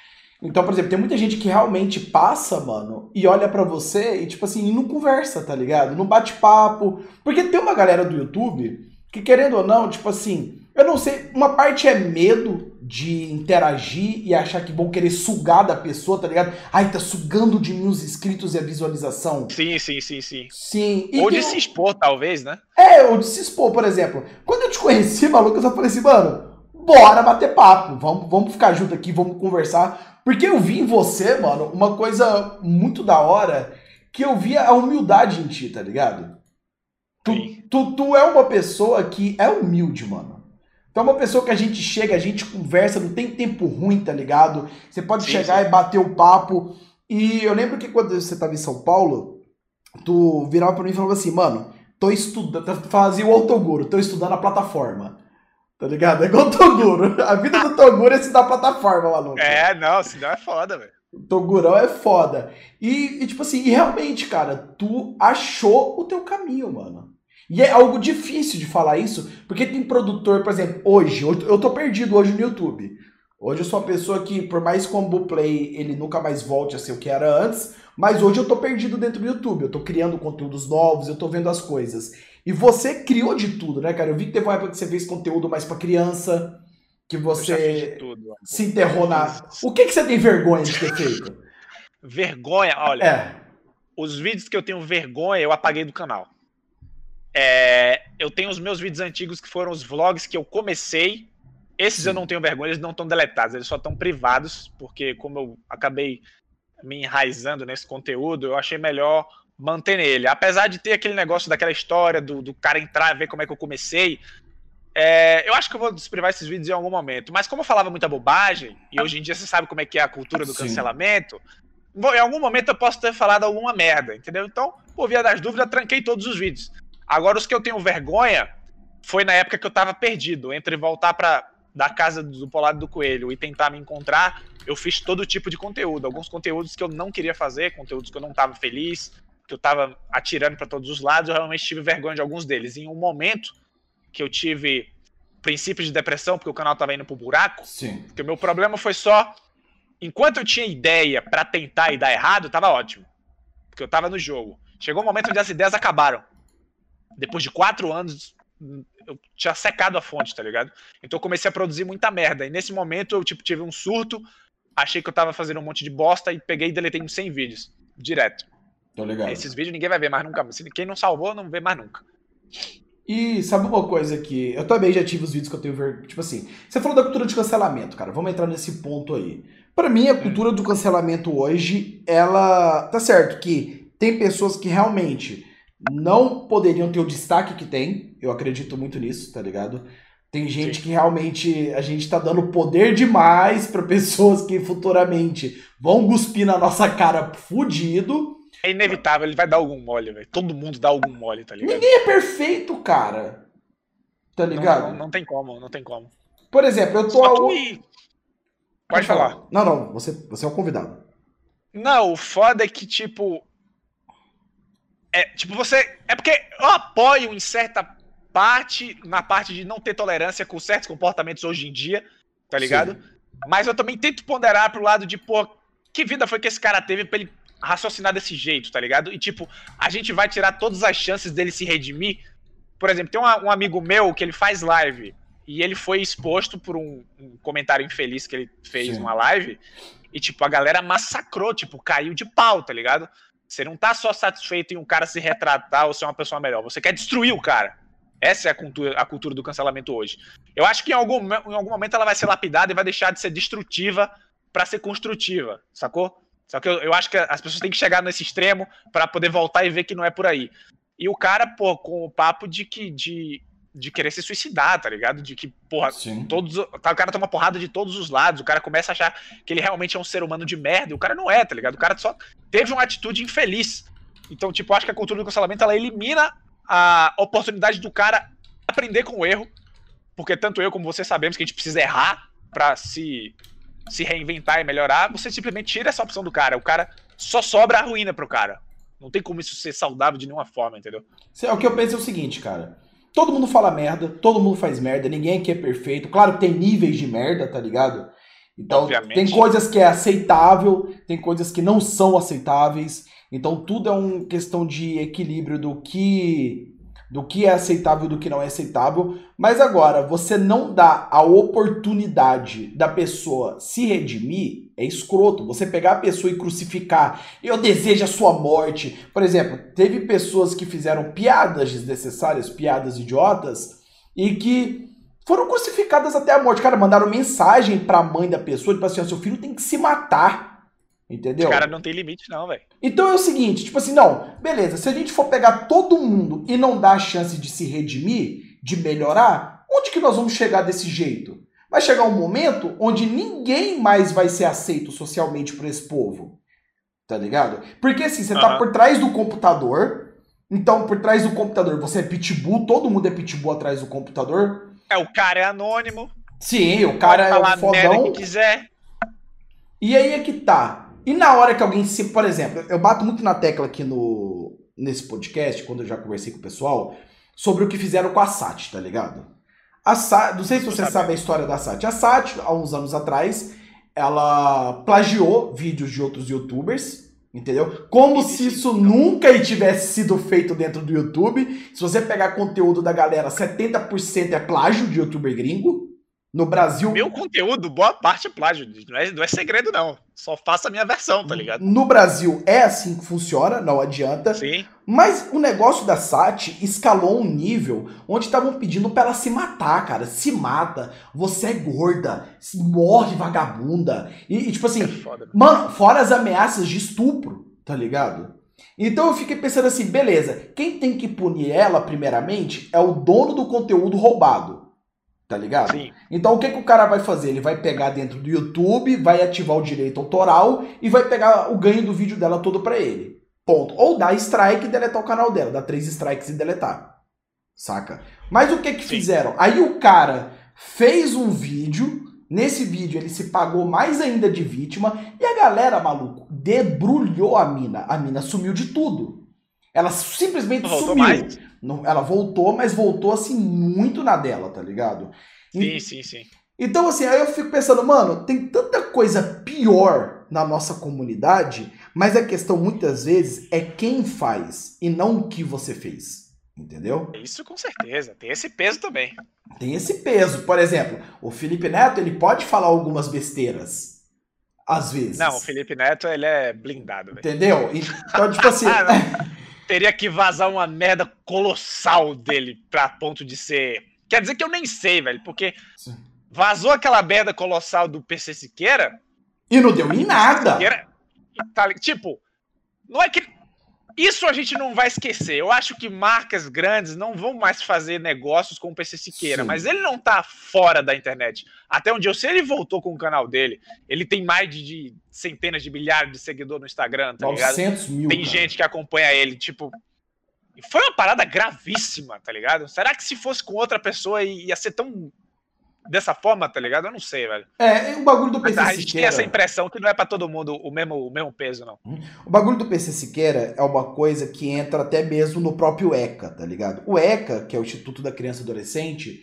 Então, por exemplo, tem muita gente que realmente passa, mano, e olha para você e, tipo assim, não conversa, tá ligado? Não bate papo. Porque tem uma galera do YouTube que querendo ou não, tipo assim, eu não sei, uma parte é medo de interagir e achar que vão querer sugar da pessoa, tá ligado? Ai, tá sugando de mim os inscritos e a visualização. Sim, sim, sim, sim. Sim. E ou de eu... se expor, talvez, né? É, ou de se expor, por exemplo. Quando eu te conheci, maluco, eu só falei assim, mano, bora bater papo, vamos, vamos ficar junto aqui, vamos conversar. Porque eu vi em você, mano, uma coisa muito da hora, que eu via a humildade em ti, tá ligado? Tu, tu, tu é uma pessoa que é humilde, mano. Tu é uma pessoa que a gente chega, a gente conversa, não tem tempo ruim, tá ligado? Você pode sim, chegar sim. e bater o papo. E eu lembro que quando você tava em São Paulo, tu virava pra mim e falava assim, mano, tô estudando, fazia o Autoguro, tô estudando a plataforma. Tá ligado? É igual o Toguro. A vida do Toguro é se dar plataforma, maluco. É, não, senão é foda, velho. Togurão é foda. E, e, tipo assim, e realmente, cara, tu achou o teu caminho, mano. E é algo difícil de falar isso, porque tem produtor, por exemplo, hoje, eu tô perdido hoje no YouTube. Hoje eu sou uma pessoa que, por mais combo play, ele nunca mais volte a ser o que era antes, mas hoje eu tô perdido dentro do YouTube. Eu tô criando conteúdos novos, eu tô vendo as coisas. E você criou de tudo, né, cara? Eu vi que teve uma época que você fez conteúdo mais para criança, que você tudo, se enterrou na. O que, que você tem vergonha de ter feito? vergonha? Olha. É. Os vídeos que eu tenho vergonha, eu apaguei do canal. É, eu tenho os meus vídeos antigos que foram os vlogs que eu comecei. Esses eu não tenho vergonha, eles não estão deletados, eles só estão privados, porque como eu acabei me enraizando nesse conteúdo, eu achei melhor manter nele. Apesar de ter aquele negócio daquela história do, do cara entrar e ver como é que eu comecei, é, eu acho que eu vou desprivar esses vídeos em algum momento. Mas como eu falava muita bobagem, e hoje em dia você sabe como é que é a cultura do Sim. cancelamento, em algum momento eu posso ter falado alguma merda, entendeu? Então, por via das dúvidas, tranquei todos os vídeos. Agora, os que eu tenho vergonha foi na época que eu tava perdido. Entre voltar para da casa do Polado do Coelho e tentar me encontrar, eu fiz todo tipo de conteúdo. Alguns conteúdos que eu não queria fazer, conteúdos que eu não tava feliz, que eu tava atirando para todos os lados, eu realmente tive vergonha de alguns deles. Em um momento que eu tive princípios de depressão, porque o canal tava indo pro buraco, Sim. porque o meu problema foi só. Enquanto eu tinha ideia para tentar e dar errado, tava ótimo. Porque eu tava no jogo. Chegou um momento onde as ideias acabaram depois de quatro anos, eu tinha secado a fonte, tá ligado? Então eu comecei a produzir muita merda. E nesse momento eu tipo, tive um surto, achei que eu tava fazendo um monte de bosta e peguei e deletei uns 100 vídeos. Direto. Tô ligado. Esses vídeos ninguém vai ver mais nunca. Quem não salvou, não vê mais nunca. E sabe uma coisa que. Eu também já tive os vídeos que eu tenho ver. Tipo assim, você falou da cultura de cancelamento, cara. Vamos entrar nesse ponto aí. Para mim, a cultura do cancelamento hoje, ela. Tá certo que tem pessoas que realmente não poderiam ter o destaque que tem. Eu acredito muito nisso, tá ligado? Tem gente Sim. que realmente a gente tá dando poder demais para pessoas que futuramente vão cuspir na nossa cara fudido. É inevitável, ele vai dar algum mole, velho. Todo mundo dá algum mole, tá ligado? Ninguém é perfeito, cara. Tá ligado? Não, não, não tem como, não tem como. Por exemplo, eu tô. Ao... Pode, Pode falar. falar. Não, não, você, você é o convidado. Não, o foda é que, tipo. É, tipo, você. É porque eu apoio em certa parte, na parte de não ter tolerância com certos comportamentos hoje em dia, tá ligado? Sim. Mas eu também tento ponderar pro lado de, pô, que vida foi que esse cara teve pra ele raciocinar desse jeito, tá ligado? E, tipo, a gente vai tirar todas as chances dele se redimir. Por exemplo, tem um, um amigo meu que ele faz live e ele foi exposto por um, um comentário infeliz que ele fez Sim. numa live e, tipo, a galera massacrou, tipo, caiu de pau, tá ligado? Você não tá só satisfeito em um cara se retratar ou ser uma pessoa melhor, você quer destruir o cara. Essa é a cultura, a cultura do cancelamento hoje. Eu acho que em algum, em algum momento ela vai ser lapidada e vai deixar de ser destrutiva para ser construtiva, sacou? Só que eu, eu acho que as pessoas têm que chegar nesse extremo para poder voltar e ver que não é por aí. E o cara, pô, com o papo de que de, de querer se suicidar, tá ligado? De que, porra, Sim. todos. O cara toma porrada de todos os lados, o cara começa a achar que ele realmente é um ser humano de merda, e o cara não é, tá ligado? O cara só teve uma atitude infeliz. Então, tipo, eu acho que a cultura do cancelamento ela elimina a oportunidade do cara aprender com o erro, porque tanto eu como você sabemos que a gente precisa errar para se se reinventar e melhorar, você simplesmente tira essa opção do cara. O cara só sobra a ruína pro cara. Não tem como isso ser saudável de nenhuma forma, entendeu? O que eu penso é o seguinte, cara. Todo mundo fala merda, todo mundo faz merda, ninguém aqui é perfeito. Claro que tem níveis de merda, tá ligado? Então, Obviamente. tem coisas que é aceitável, tem coisas que não são aceitáveis. Então, tudo é uma questão de equilíbrio do que do que é aceitável e do que não é aceitável. Mas agora, você não dá a oportunidade da pessoa se redimir, é escroto. Você pegar a pessoa e crucificar, eu desejo a sua morte. Por exemplo, teve pessoas que fizeram piadas desnecessárias, piadas idiotas, e que foram crucificadas até a morte. Cara, mandaram mensagem pra mãe da pessoa, tipo assim, seu filho tem que se matar. Entendeu? Os caras não tem limite, não, velho. Então é o seguinte, tipo assim, não, beleza, se a gente for pegar todo mundo e não dar a chance de se redimir, de melhorar, onde que nós vamos chegar desse jeito? Vai chegar um momento onde ninguém mais vai ser aceito socialmente por esse povo. Tá ligado? Porque assim, você uhum. tá por trás do computador, então por trás do computador você é pitbull, todo mundo é pitbull atrás do computador. É, o cara é anônimo. Sim, o cara é o fodão. Que quiser. E aí é que tá. E na hora que alguém se, por exemplo, eu bato muito na tecla aqui no nesse podcast, quando eu já conversei com o pessoal, sobre o que fizeram com a Sati, tá ligado? A Sati, não sei se você sabe a história da Sati. A Sati, há uns anos atrás, ela plagiou vídeos de outros youtubers, entendeu? Como se isso nunca tivesse sido feito dentro do YouTube. Se você pegar conteúdo da galera, 70% é plágio de youtuber gringo. No Brasil. Meu conteúdo, boa parte é plágio. Não é, não é segredo, não. Só faça a minha versão, tá ligado? No Brasil é assim que funciona, não adianta. Sim. Mas o negócio da Sati escalou um nível onde estavam pedindo pra ela se matar, cara. Se mata. Você é gorda. Morre, vagabunda. E, e tipo assim, é foda, mano, fora as ameaças de estupro, tá ligado? Então eu fiquei pensando assim, beleza, quem tem que punir ela, primeiramente, é o dono do conteúdo roubado. Tá ligado? Sim. Então o que, que o cara vai fazer? Ele vai pegar dentro do YouTube, vai ativar o direito autoral e vai pegar o ganho do vídeo dela todo para ele. Ponto. Ou dar strike e deletar o canal dela, dar três strikes e deletar. Saca? Mas o que que Sim. fizeram? Aí o cara fez um vídeo, nesse vídeo ele se pagou mais ainda de vítima e a galera, maluco, debrulhou a mina. A mina sumiu de tudo. Ela simplesmente sumiu. Mais. Ela voltou, mas voltou assim muito na dela, tá ligado? Sim, e, sim, sim. Então, assim, aí eu fico pensando, mano, tem tanta coisa pior na nossa comunidade, mas a questão muitas vezes é quem faz e não o que você fez. Entendeu? Isso com certeza. Tem esse peso também. Tem esse peso. Por exemplo, o Felipe Neto, ele pode falar algumas besteiras. Às vezes. Não, o Felipe Neto, ele é blindado. Véio. Entendeu? Então, tipo assim. teria que vazar uma merda colossal dele pra ponto de ser. Quer dizer que eu nem sei, velho, porque Sim. vazou aquela merda colossal do PC Siqueira. E não deu em nada. Siqueira, tá, tipo, não é que isso a gente não vai esquecer. Eu acho que marcas grandes não vão mais fazer negócios com o PC Siqueira, Sim. mas ele não tá fora da internet. Até onde eu sei, ele voltou com o canal dele. Ele tem mais de, de centenas de milhares de seguidores no Instagram, tá 900 ligado? Mil, tem cara. gente que acompanha ele, tipo. Foi uma parada gravíssima, tá ligado? Será que se fosse com outra pessoa ia ser tão dessa forma, tá ligado? Eu não sei, velho. É, o bagulho do PC Siqueira... A gente tem essa impressão que não é para todo mundo o mesmo, o mesmo peso, não. Hum. O bagulho do PC Siqueira é uma coisa que entra até mesmo no próprio ECA, tá ligado? O ECA, que é o Instituto da Criança e Adolescente,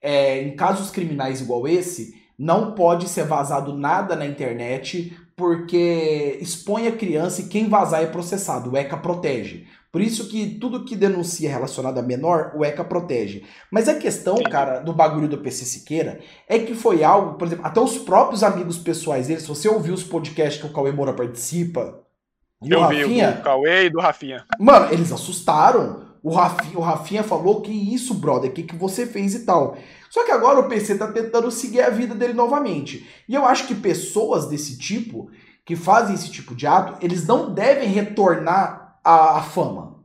é, em casos criminais igual esse, não pode ser vazado nada na internet porque expõe a criança e quem vazar é processado. O ECA protege. Por isso que tudo que denuncia relacionado a menor, o ECA protege. Mas a questão, cara, do bagulho do PC Siqueira é que foi algo, por exemplo, até os próprios amigos pessoais dele, se você ouviu os podcasts que o Cauê Moura participa, e Eu o Rafinha, vi, do Cauê e do Rafinha. Mano, eles assustaram. O Rafinha, o Rafinha falou que isso, brother, o que, que você fez e tal. Só que agora o PC tá tentando seguir a vida dele novamente. E eu acho que pessoas desse tipo, que fazem esse tipo de ato, eles não devem retornar a, a fama.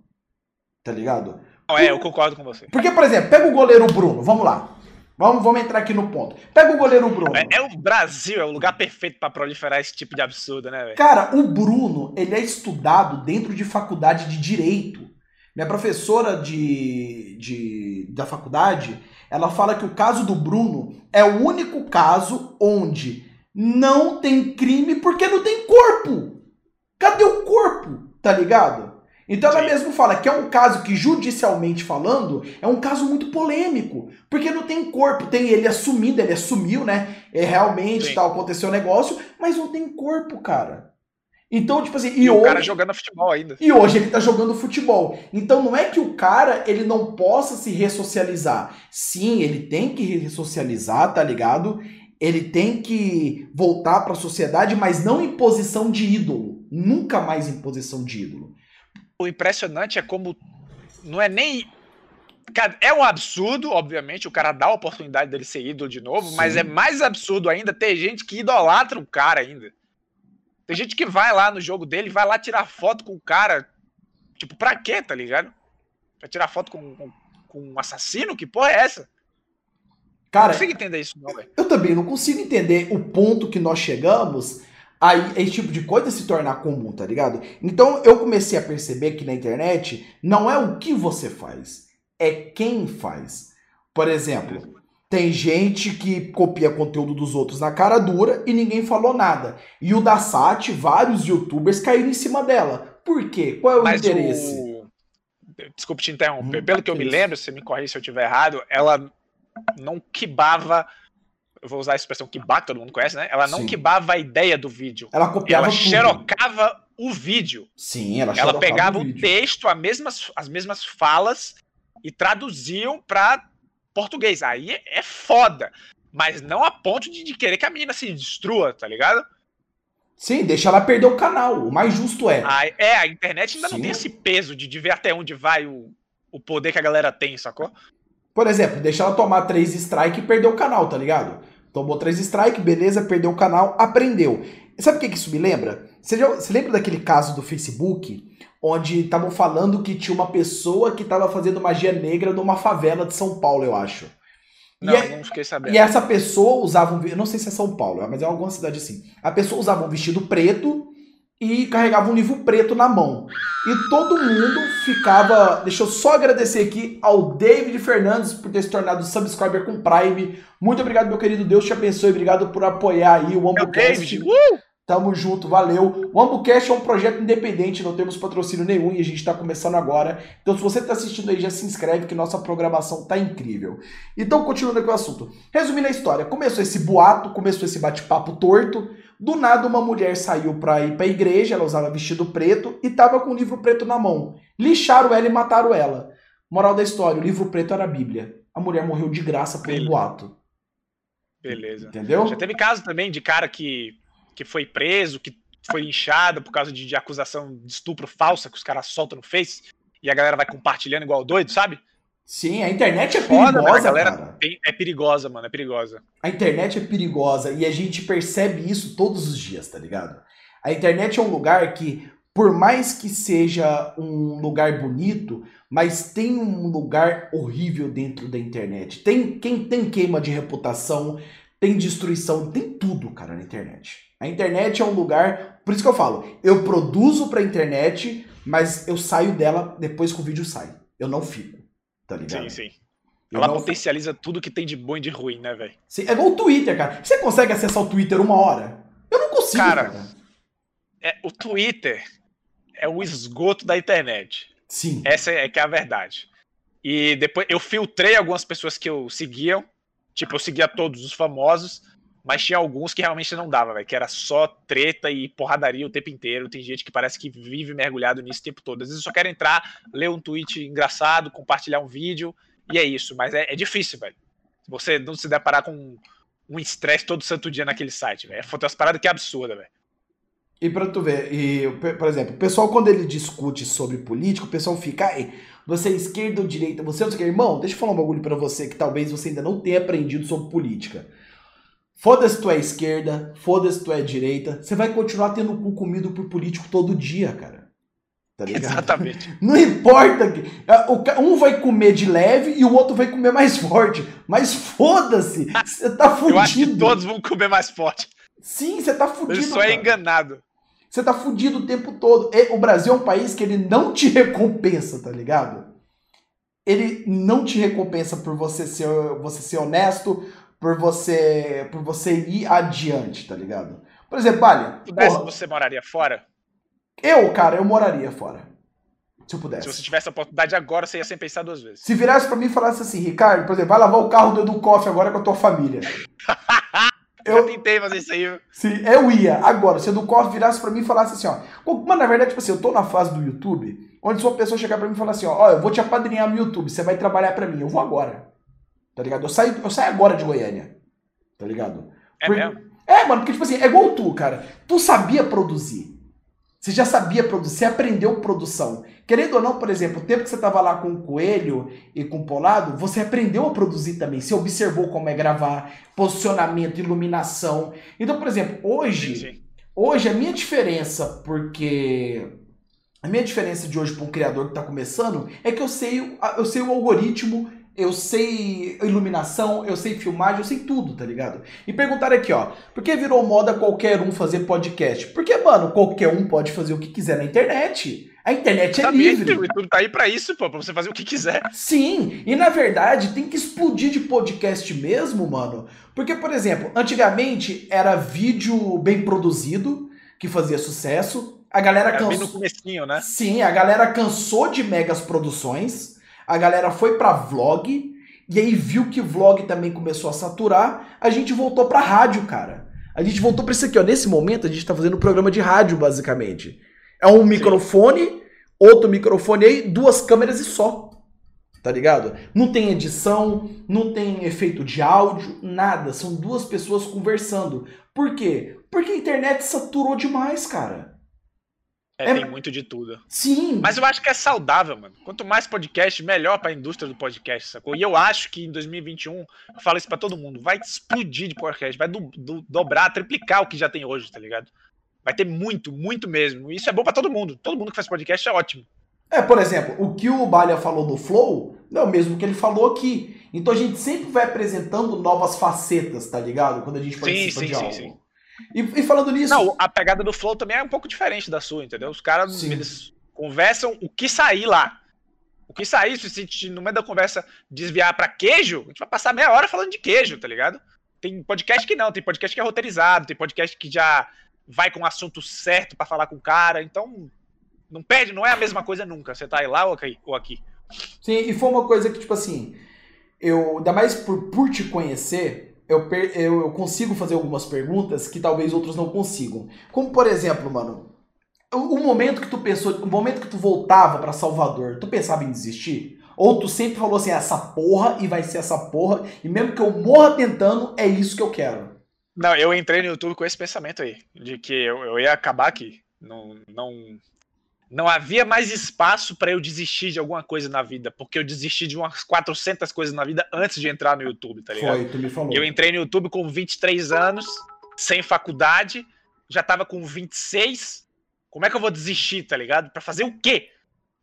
Tá ligado? Não, é, eu concordo com você. Porque, por exemplo, pega o goleiro Bruno, vamos lá. Vamos, vamos entrar aqui no ponto. Pega o goleiro Bruno. É, é o Brasil, é o lugar perfeito para proliferar esse tipo de absurdo, né, velho? Cara, o Bruno, ele é estudado dentro de faculdade de direito. Minha professora de, de, da faculdade, ela fala que o caso do Bruno é o único caso onde não tem crime porque não tem corpo. Cadê o corpo? Tá ligado? Então ela Sim. mesmo fala que é um caso que, judicialmente falando, é um caso muito polêmico. Porque não tem corpo, tem ele assumindo, ele assumiu, né? É realmente tal, aconteceu o um negócio, mas não tem corpo, cara. Então, tipo assim, e, e hoje, o cara jogando futebol ainda. E hoje ele tá jogando futebol. Então não é que o cara ele não possa se ressocializar. Sim, ele tem que ressocializar, tá ligado? Ele tem que voltar para a sociedade, mas não em posição de ídolo. Nunca mais em posição de ídolo o impressionante é como não é nem é um absurdo, obviamente, o cara dá a oportunidade dele ser ídolo de novo, Sim. mas é mais absurdo ainda ter gente que idolatra o cara ainda. Tem gente que vai lá no jogo dele, vai lá tirar foto com o cara. Tipo, pra quê, tá ligado? Pra tirar foto com, com, com um assassino? Que porra é essa? Cara, não consigo entender isso, não, velho. Eu também não consigo entender o ponto que nós chegamos aí esse tipo de coisa se tornar comum, tá ligado? Então eu comecei a perceber que na internet não é o que você faz, é quem faz. Por exemplo, tem gente que copia conteúdo dos outros na cara dura e ninguém falou nada. E o da Sat, vários youtubers caíram em cima dela. Por quê? Qual é o Mas interesse? O... Desculpe te interromper. Hum, Pelo que eu me lembro, se me corrija se eu estiver errado, ela não quibava eu vou usar a expressão kibar, que todo mundo conhece, né? Ela não Sim. quibava a ideia do vídeo. Ela copiava Ela xerocava o vídeo. Sim, ela Ela pegava o, o texto, as mesmas, as mesmas falas e traduziam para português. Aí é, foda. Mas não a ponto de, de, querer que a menina se destrua, tá ligado? Sim, deixa ela perder o canal. O mais justo é. A, é, a internet ainda Sim. não tem esse peso de, de ver até onde vai o, o poder que a galera tem, sacou? Por exemplo, deixa ela tomar três strike e perder o canal, tá ligado? Tomou três strike, beleza, perdeu o canal, aprendeu. Sabe o que, isso me lembra? Você, já, você lembra daquele caso do Facebook, onde estavam falando que tinha uma pessoa que estava fazendo magia negra numa favela de São Paulo, eu acho. Não, e, não fiquei sabendo. E essa pessoa usava um. Eu não sei se é São Paulo, mas é alguma cidade assim. A pessoa usava um vestido preto e carregava um livro preto na mão. E todo mundo ficava. Deixa eu só agradecer aqui ao David Fernandes por ter se tornado subscriber com Prime. Muito obrigado, meu querido. Deus te abençoe. Obrigado por apoiar aí o AmbuCast. Uh! Tamo junto, valeu. O AmbuCast é um projeto independente, não temos patrocínio nenhum e a gente está começando agora. Então, se você está assistindo aí, já se inscreve que nossa programação tá incrível. Então, continuando aqui o assunto. Resumindo a história, começou esse boato, começou esse bate-papo torto. Do nada, uma mulher saiu para ir para a igreja, ela usava vestido preto e tava com o livro preto na mão. Lixaram ela e mataram ela. Moral da história: o livro preto era a Bíblia. A mulher morreu de graça por um boato. Beleza. Entendeu? Já teve caso também de cara que, que foi preso, que foi inchado por causa de, de acusação de estupro falsa que os caras soltam no Face. e a galera vai compartilhando igual doido, sabe? Sim, a internet é perigosa, Foda, galera é perigosa, mano, é perigosa. A internet é perigosa e a gente percebe isso todos os dias, tá ligado? A internet é um lugar que, por mais que seja um lugar bonito, mas tem um lugar horrível dentro da internet. Tem quem tem queima de reputação, tem destruição, tem tudo, cara, na internet. A internet é um lugar, por isso que eu falo, eu produzo pra internet, mas eu saio dela depois que o vídeo sai. Eu não fico tá ligado? Sim, sim. Ela não... potencializa tudo que tem de bom e de ruim, né, velho? É igual o Twitter, cara. Você consegue acessar o Twitter uma hora? Eu não consigo, cara. cara. É, o Twitter é o esgoto da internet. Sim. Essa é que é a verdade. E depois eu filtrei algumas pessoas que eu seguiam. Tipo, eu seguia todos os famosos. Mas tinha alguns que realmente não dava, velho. Que era só treta e porradaria o tempo inteiro. Tem gente que parece que vive mergulhado nisso o tempo todo. Às vezes eu só quero entrar, ler um tweet engraçado, compartilhar um vídeo. E é isso. Mas é, é difícil, velho. Você não se deparar com um estresse todo santo dia naquele site, velho. É umas paradas que é absurda, velho. E pra tu ver, e, por exemplo, o pessoal quando ele discute sobre política, o pessoal fica, aí, você é esquerda ou direita, você é esquerda. Irmão, deixa eu falar um bagulho pra você que talvez você ainda não tenha aprendido sobre política. Foda-se tu é esquerda, foda-se tu é direita, você vai continuar tendo o cu comido por político todo dia, cara. Tá ligado? Exatamente. Não importa. Que, um vai comer de leve e o outro vai comer mais forte. Mas foda-se. Você tá fudido. Eu acho que todos vão comer mais forte. Sim, você tá fudido. Ele só é enganado. Você tá fudido o tempo todo. O Brasil é um país que ele não te recompensa, tá ligado? Ele não te recompensa por você ser, você ser honesto, por você por você ir adiante, tá ligado? Por exemplo, olha. Se pudesse, porra, você moraria fora? Eu, cara, eu moraria fora. Se eu pudesse. Se você tivesse a oportunidade agora, você ia sem pensar duas vezes. Se virasse pra mim e falasse assim, Ricardo, por exemplo, vai lavar o carro do Coffee agora com a tua família. eu tentei fazer isso aí. Sim, eu ia. Agora, se o Edu Coffee virasse pra mim e falasse assim, ó. Mano, na verdade, tipo assim, eu tô na fase do YouTube, onde se uma pessoa chegar pra mim e falar assim, ó, ó, eu vou te apadrinhar no YouTube, você vai trabalhar pra mim, eu vou agora. Tá ligado? Eu saio, eu saio agora de Goiânia. Tá ligado? É porque, mesmo? É, mano, porque, tipo assim, é igual tu, cara. Tu sabia produzir. Você já sabia produzir, você aprendeu produção. Querendo ou não, por exemplo, o tempo que você tava lá com o Coelho e com o Polado, você aprendeu a produzir também. Você observou como é gravar, posicionamento, iluminação. Então, por exemplo, hoje, sim, sim. hoje a minha diferença, porque a minha diferença de hoje para um criador que está começando é que eu sei, eu sei o algoritmo eu sei iluminação, eu sei filmagem, eu sei tudo, tá ligado? E perguntaram aqui, ó, por que virou moda qualquer um fazer podcast? Porque, mano, qualquer um pode fazer o que quiser na internet. A internet é livre. O YouTube tá aí pra isso, pô, pra você fazer o que quiser. Sim, e na verdade tem que explodir de podcast mesmo, mano. Porque, por exemplo, antigamente era vídeo bem produzido, que fazia sucesso. A galera cansou. Né? Sim, a galera cansou de megas produções a galera foi para vlog e aí viu que vlog também começou a saturar, a gente voltou para rádio, cara. A gente voltou para isso aqui, ó. Nesse momento a gente tá fazendo um programa de rádio basicamente. É um microfone, outro microfone aí, duas câmeras e só. Tá ligado? Não tem edição, não tem efeito de áudio, nada. São duas pessoas conversando. Por quê? Porque a internet saturou demais, cara. É, é, tem muito de tudo. Sim. Mas eu acho que é saudável, mano. Quanto mais podcast, melhor para a indústria do podcast, sacou? E eu acho que em 2021, eu falo isso para todo mundo, vai explodir de podcast, vai do, do, dobrar, triplicar o que já tem hoje, tá ligado? Vai ter muito, muito mesmo. E isso é bom para todo mundo. Todo mundo que faz podcast é ótimo. É, por exemplo, o que o Balha falou do Flow, não é o mesmo que ele falou aqui. Então a gente sempre vai apresentando novas facetas, tá ligado? Quando a gente participa sim, sim, de algo. Sim, sim. E, e, falando nisso. Não, a pegada do Flow também é um pouco diferente da sua, entendeu? Os caras eles conversam o que sair lá. O que sair, se a gente no meio da conversa desviar para queijo, a gente vai passar meia hora falando de queijo, tá ligado? Tem podcast que não, tem podcast que é roteirizado, tem podcast que já vai com o assunto certo para falar com o cara, então não perde, não é a mesma coisa nunca. Você tá aí lá ou aqui, ou aqui. Sim, e foi uma coisa que, tipo assim, eu, ainda mais por, por te conhecer, eu, eu, eu consigo fazer algumas perguntas que talvez outros não consigam. Como, por exemplo, mano, o, momento que tu pensou, o momento que tu voltava para Salvador, tu pensava em desistir? Ou tu sempre falou assim, essa porra e vai ser essa porra, e mesmo que eu morra tentando, é isso que eu quero? Não, eu entrei no YouTube com esse pensamento aí, de que eu, eu ia acabar aqui. Não, não, não havia mais espaço para eu desistir de alguma coisa na vida, porque eu desisti de umas 400 coisas na vida antes de entrar no YouTube, tá ligado? Foi, tu me falou. Eu entrei no YouTube com 23 anos, sem faculdade, já tava com 26. Como é que eu vou desistir, tá ligado? Para fazer o quê?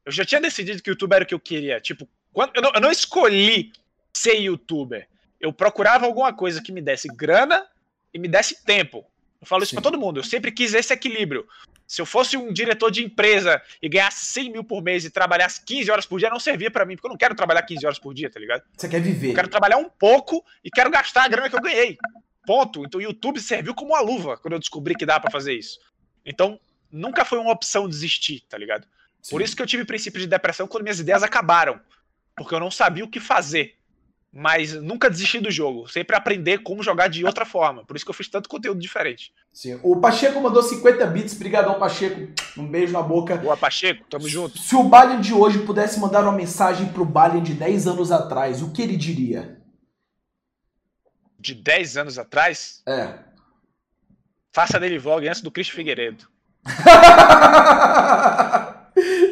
Eu já tinha decidido que o YouTube era o que eu queria. Tipo, quando, eu, não, eu não escolhi ser youtuber. Eu procurava alguma coisa que me desse grana e me desse tempo. Eu falo isso para todo mundo. Eu sempre quis esse equilíbrio. Se eu fosse um diretor de empresa e ganhasse 100 mil por mês e trabalhasse 15 horas por dia, não servia para mim, porque eu não quero trabalhar 15 horas por dia, tá ligado? Você quer viver. Eu quero trabalhar um pouco e quero gastar a grana que eu ganhei. Ponto. Então o YouTube serviu como uma luva quando eu descobri que dá para fazer isso. Então, nunca foi uma opção desistir, tá ligado? Sim. Por isso que eu tive princípio de depressão quando minhas ideias acabaram. Porque eu não sabia o que fazer mas nunca desistir do jogo. Sempre aprender como jogar de outra forma. Por isso que eu fiz tanto conteúdo diferente. Sim. O Pacheco mandou 50 bits. Brigadão, Pacheco. Um beijo na boca. Boa, Pacheco. Tamo junto. Se o Balian de hoje pudesse mandar uma mensagem pro Balian de 10 anos atrás, o que ele diria? De 10 anos atrás? É. Faça dele vlog antes do Cristo Figueiredo.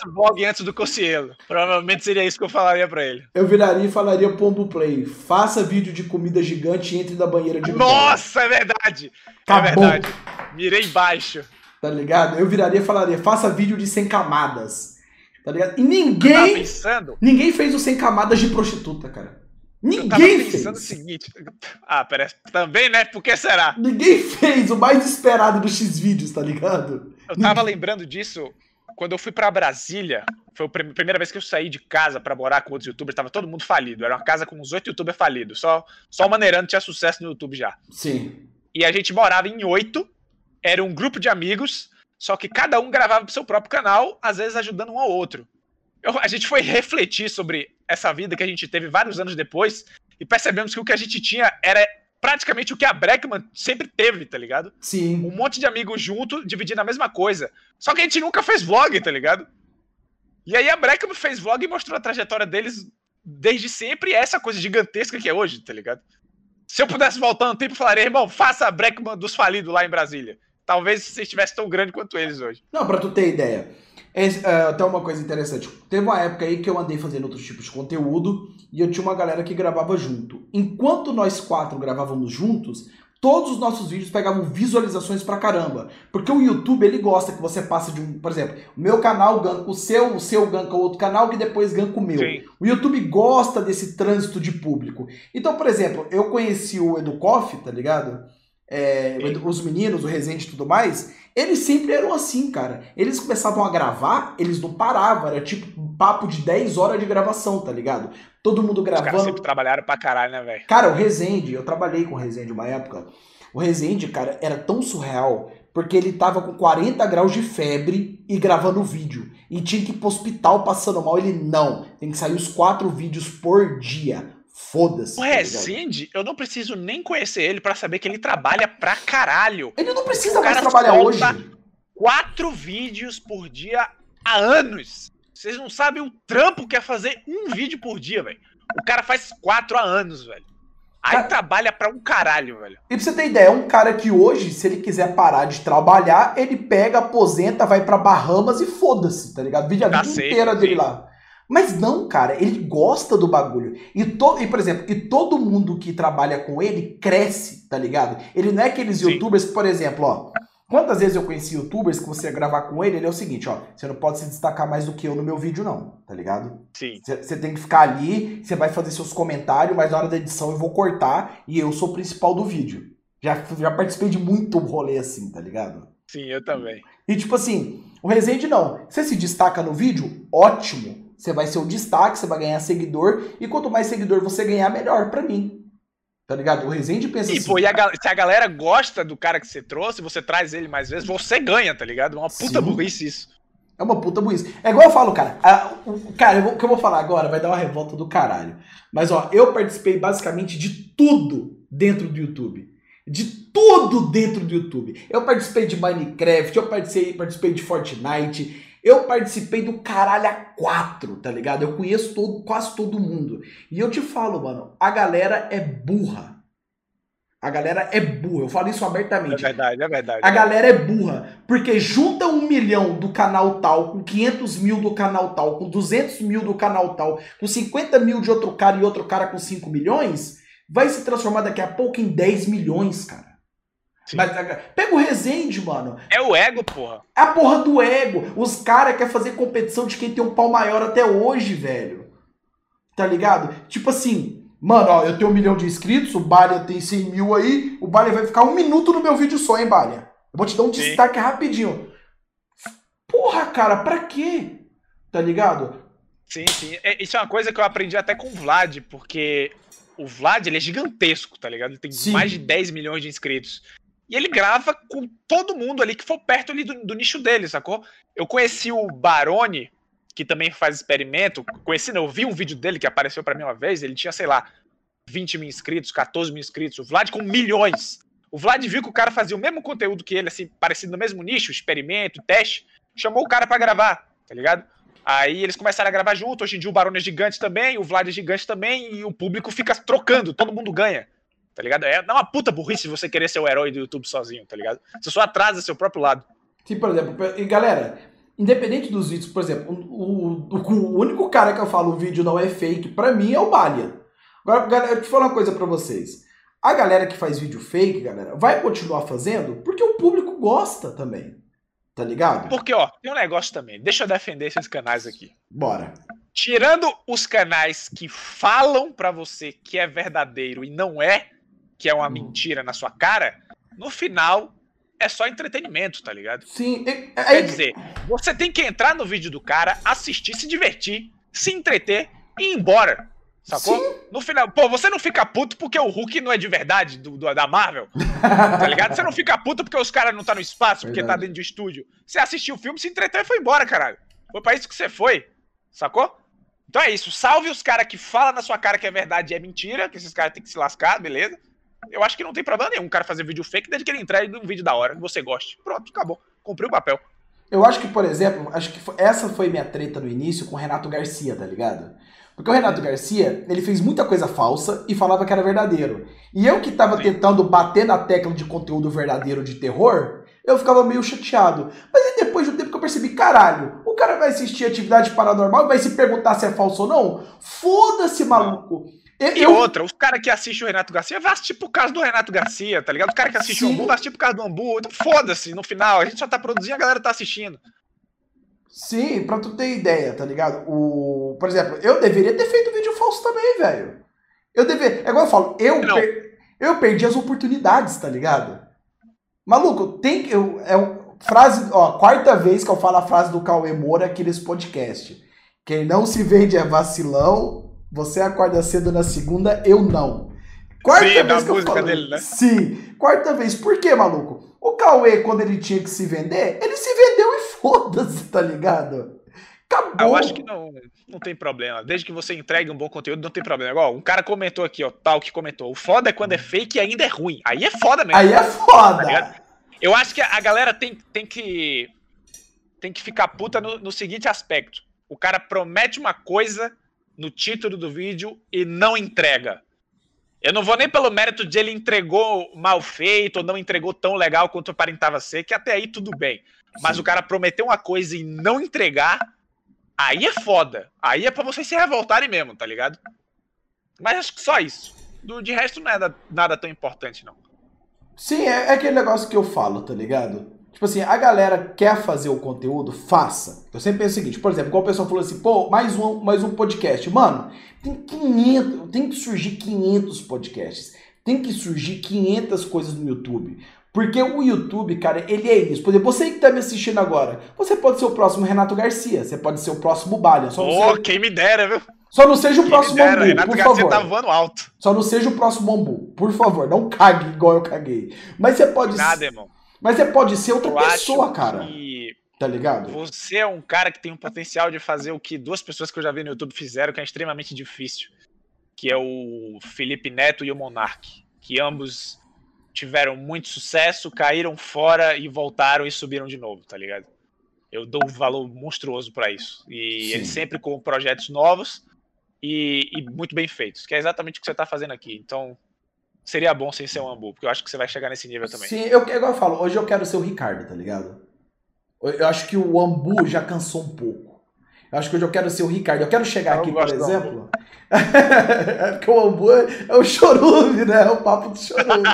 Faça vlog antes do Cocielo. Provavelmente seria isso que eu falaria pra ele. Eu viraria e falaria Pombo Play. Faça vídeo de comida gigante e entre na banheira de Nossa, é verdade! É Acabou. É verdade. Mirei baixo. Tá ligado? Eu viraria e falaria: faça vídeo de 100 camadas. Tá ligado? E ninguém. Ninguém fez o 100 camadas de prostituta, cara. Ninguém fez. o seguinte. Ah, pera, também, né? Por que será? Ninguém fez o mais esperado dos X-Vídeos, tá ligado? Eu tava lembrando disso quando eu fui para Brasília, foi a primeira vez que eu saí de casa para morar com outros youtubers, tava todo mundo falido. Era uma casa com uns oito youtubers falidos. Só, só o Maneirando tinha sucesso no YouTube já. Sim. E a gente morava em oito, era um grupo de amigos, só que cada um gravava pro seu próprio canal, às vezes ajudando um ao outro. Eu, a gente foi refletir sobre essa vida que a gente teve vários anos depois e percebemos que o que a gente tinha era praticamente o que a Breckman sempre teve, tá ligado? Sim. Um monte de amigos junto, dividindo a mesma coisa. Só que a gente nunca fez vlog, tá ligado? E aí a Breckman fez vlog e mostrou a trajetória deles desde sempre e essa coisa gigantesca que é hoje, tá ligado? Se eu pudesse voltar no tempo, eu falaria, irmão, faça a Breckman dos falidos lá em Brasília. Talvez você estivesse tão grande quanto eles hoje. Não, pra tu ter ideia. Esse, uh, até uma coisa interessante. Teve uma época aí que eu andei fazendo outros tipos de conteúdo e eu tinha uma galera que gravava junto. Enquanto nós quatro gravávamos juntos, todos os nossos vídeos pegavam visualizações pra caramba. Porque o YouTube, ele gosta que você passe de um... Por exemplo, o meu canal ganka o seu, o seu ganka o outro canal, que depois ganka o meu. Sim. O YouTube gosta desse trânsito de público. Então, por exemplo, eu conheci o Educoff, tá ligado? É, os meninos, o Resende e tudo mais, eles sempre eram assim, cara. Eles começavam a gravar, eles não paravam, era tipo um papo de 10 horas de gravação, tá ligado? Todo mundo gravando. Os caras sempre trabalharam pra caralho, né, velho? Cara, o Resende, eu trabalhei com o Resende uma época. O Resende, cara, era tão surreal, porque ele tava com 40 graus de febre e gravando vídeo. E tinha que ir pro hospital passando mal. Ele, não, tem que sair os quatro vídeos por dia. Foda-se. O Resende, tá eu não preciso nem conhecer ele para saber que ele trabalha pra caralho. Ele não precisa mais trabalhar hoje. Quatro vídeos por dia há anos. Vocês não sabem o trampo que é fazer um vídeo por dia, velho. O cara faz quatro há anos, velho. Aí cara, trabalha pra um caralho, velho. E pra você ter ideia, é um cara que hoje, se ele quiser parar de trabalhar, ele pega, aposenta, vai pra Bahamas e foda-se, tá ligado? Vive a vida inteira dele lá. Mas não, cara, ele gosta do bagulho. E, to, e, por exemplo, e todo mundo que trabalha com ele cresce, tá ligado? Ele não é aqueles Sim. youtubers que, por exemplo, ó. Quantas vezes eu conheci youtubers que você gravar com ele, ele é o seguinte, ó. Você não pode se destacar mais do que eu no meu vídeo, não, tá ligado? Sim. Você tem que ficar ali, você vai fazer seus comentários, mas na hora da edição eu vou cortar e eu sou o principal do vídeo. Já, já participei de muito rolê assim, tá ligado? Sim, eu também. E tipo assim, o Resende não. Você se destaca no vídeo, ótimo. Você vai ser o destaque, você vai ganhar seguidor. E quanto mais seguidor você ganhar, melhor para mim. Tá ligado? O Resende pensa e, assim. Pô, e a, se a galera gosta do cara que você trouxe, você traz ele mais vezes, você ganha, tá ligado? É uma puta Sim. burrice isso. É uma puta burrice. É igual eu falo, cara. A, o, cara, o que eu vou falar agora vai dar uma revolta do caralho. Mas, ó, eu participei basicamente de tudo dentro do YouTube. De tudo dentro do YouTube. Eu participei de Minecraft, eu participei, participei de Fortnite, eu participei do caralho a quatro, tá ligado? Eu conheço todo, quase todo mundo. E eu te falo, mano, a galera é burra. A galera é burra, eu falo isso abertamente. É verdade, é verdade. A galera é burra, porque junta um milhão do canal tal, com 500 mil do canal tal, com 200 mil do canal tal, com 50 mil de outro cara e outro cara com 5 milhões, vai se transformar daqui a pouco em 10 milhões, cara. Mas, pega o Resende, mano. É o ego, porra. É a porra do ego. Os caras querem fazer competição de quem tem um pau maior até hoje, velho. Tá ligado? Tipo assim, Mano, ó, eu tenho um milhão de inscritos, o Balha tem 100 mil aí, o Balha vai ficar um minuto no meu vídeo só, hein, Balha? Eu vou te dar um Sim. destaque rapidinho. Porra, cara, pra quê? Tá ligado? Sim, sim. É, isso é uma coisa que eu aprendi até com o Vlad, porque o Vlad, ele é gigantesco, tá ligado? Ele tem sim. mais de 10 milhões de inscritos. E ele grava com todo mundo ali que for perto ali do, do nicho dele, sacou? Eu conheci o Barone, que também faz experimento. Conheci, eu vi um vídeo dele que apareceu para mim uma vez, ele tinha, sei lá, 20 mil inscritos, 14 mil inscritos. O Vlad com milhões. O Vlad viu que o cara fazia o mesmo conteúdo que ele, assim, parecido no mesmo nicho, experimento, teste, chamou o cara para gravar, tá ligado? Aí eles começaram a gravar junto. Hoje em dia o Barone é gigante também, o Vlad é gigante também, e o público fica trocando, todo mundo ganha. Tá ligado? É uma puta burrice você querer ser o herói do YouTube sozinho, tá ligado? Você só atrasa seu próprio lado. Sim, por exemplo, e galera, Independente dos vídeos, por exemplo, o, o, o, único cara que eu falo o vídeo não é fake, pra mim é o Balha. Agora, galera, eu te falar uma coisa pra vocês. A galera que faz vídeo fake, galera, vai continuar fazendo porque o público gosta também. Tá ligado? Porque, ó, tem um negócio também. Deixa eu defender esses canais aqui. Bora. Tirando os canais que falam pra você que é verdadeiro e não é, que é uma hum. mentira na sua cara, no final é só entretenimento, tá ligado? Sim. É, é, Quer dizer, você tem que entrar no vídeo do cara, assistir, se divertir, se entreter e ir embora. Sacou? Sim. No final, pô, você não fica puto porque o Hulk não é de verdade do, do da Marvel. tá ligado? Você não fica puto porque os caras não tá no espaço, porque tá verdade. tá dentro de estúdio. Você assistiu o filme, se entreteu e foi embora, caralho. Foi pra isso que você foi. Sacou? Então é isso. Salve os caras que falam na sua cara que é verdade e é mentira, que esses caras têm que se lascar, beleza? Eu acho que não tem problema nenhum o cara fazer vídeo fake desde que ele entregue um vídeo da hora, que você goste. Pronto, acabou. Cumpri o papel. Eu acho que, por exemplo, acho que essa foi minha treta no início com o Renato Garcia, tá ligado? Porque o Renato Garcia, ele fez muita coisa falsa e falava que era verdadeiro. E eu que tava Sim. tentando bater na tecla de conteúdo verdadeiro de terror, eu ficava meio chateado. Mas aí depois de um tempo que eu percebi, caralho, o cara vai assistir atividade paranormal e vai se perguntar se é falso ou não? Foda-se, maluco. Eu, e outra, os caras que assistem o Renato Garcia vai assistir por causa do Renato Garcia, tá ligado? Os caras que assistem o Ambu vai assistir por causa do Ambu. Então foda-se, no final, a gente só tá produzindo, a galera tá assistindo. Sim, pra tu ter ideia, tá ligado? O, por exemplo, eu deveria ter feito vídeo falso também, velho. Eu deveria. É igual eu falo, eu, per, eu perdi as oportunidades, tá ligado? Maluco, tem que. Eu, é um, frase, ó, quarta vez que eu falo a frase do Cauê Moura aqui nesse podcast. Quem não se vende é vacilão, você acorda cedo na segunda, eu não. Quarta Sim, vez que eu falo. Dele, né? Sim, quarta vez. Por quê, maluco? O Cauê, quando ele tinha que se vender, ele se vendeu e foda-se, tá ligado? Acabou. Eu acho que não, não tem problema. Desde que você entregue um bom conteúdo, não tem problema. Igual, um cara comentou aqui, ó, tal que comentou. O foda é quando é fake e ainda é ruim. Aí é foda mesmo. Aí é foda. Tá eu acho que a galera tem, tem que tem que ficar puta no, no seguinte aspecto. O cara promete uma coisa no título do vídeo e não entrega. Eu não vou nem pelo mérito de ele entregou mal feito ou não entregou tão legal quanto aparentava ser, que até aí tudo bem. Mas Sim. o cara prometeu uma coisa e não entregar, aí é foda. Aí é pra vocês se revoltarem mesmo, tá ligado? Mas acho que só isso. Do, de resto não é nada, nada tão importante, não. Sim, é, é aquele negócio que eu falo, tá ligado? Tipo assim, a galera quer fazer o conteúdo, faça. Eu sempre penso o seguinte, por exemplo, igual o pessoal falou assim, pô, mais um, mais um podcast. Mano, tem 500, tem que surgir 500 podcasts. Tem que surgir 500 coisas no YouTube. Porque o YouTube, cara, ele é isso. Por exemplo, você que tá me assistindo agora, você pode ser o próximo Renato Garcia, você pode ser o próximo Balha. Só oh, quem me dera, viu? Só não seja o quem próximo dera, Ambu, Renato por Garcia favor. tá voando alto. Só não seja o próximo Ambu, por favor. Não cague igual eu caguei. Mas você pode... Nada, irmão. Mas você pode ser outra eu pessoa, cara. Tá ligado? Você é um cara que tem um potencial de fazer o que duas pessoas que eu já vi no YouTube fizeram, que é extremamente difícil. Que é o Felipe Neto e o Monark. Que ambos tiveram muito sucesso, caíram fora e voltaram e subiram de novo, tá ligado? Eu dou um valor monstruoso para isso. E Sim. eles sempre com projetos novos e, e, muito bem feitos, que é exatamente o que você tá fazendo aqui. Então, seria bom sem ser um Ambu, porque eu acho que você vai chegar nesse nível também. Sim, eu, igual eu falo, hoje eu quero ser o Ricardo, tá ligado? Eu acho que o Ambu já cansou um pouco. Eu acho que hoje eu quero ser o Ricardo. Eu quero chegar eu aqui, por exemplo. é porque o Ambu é o chorume, né? É o papo do chorume.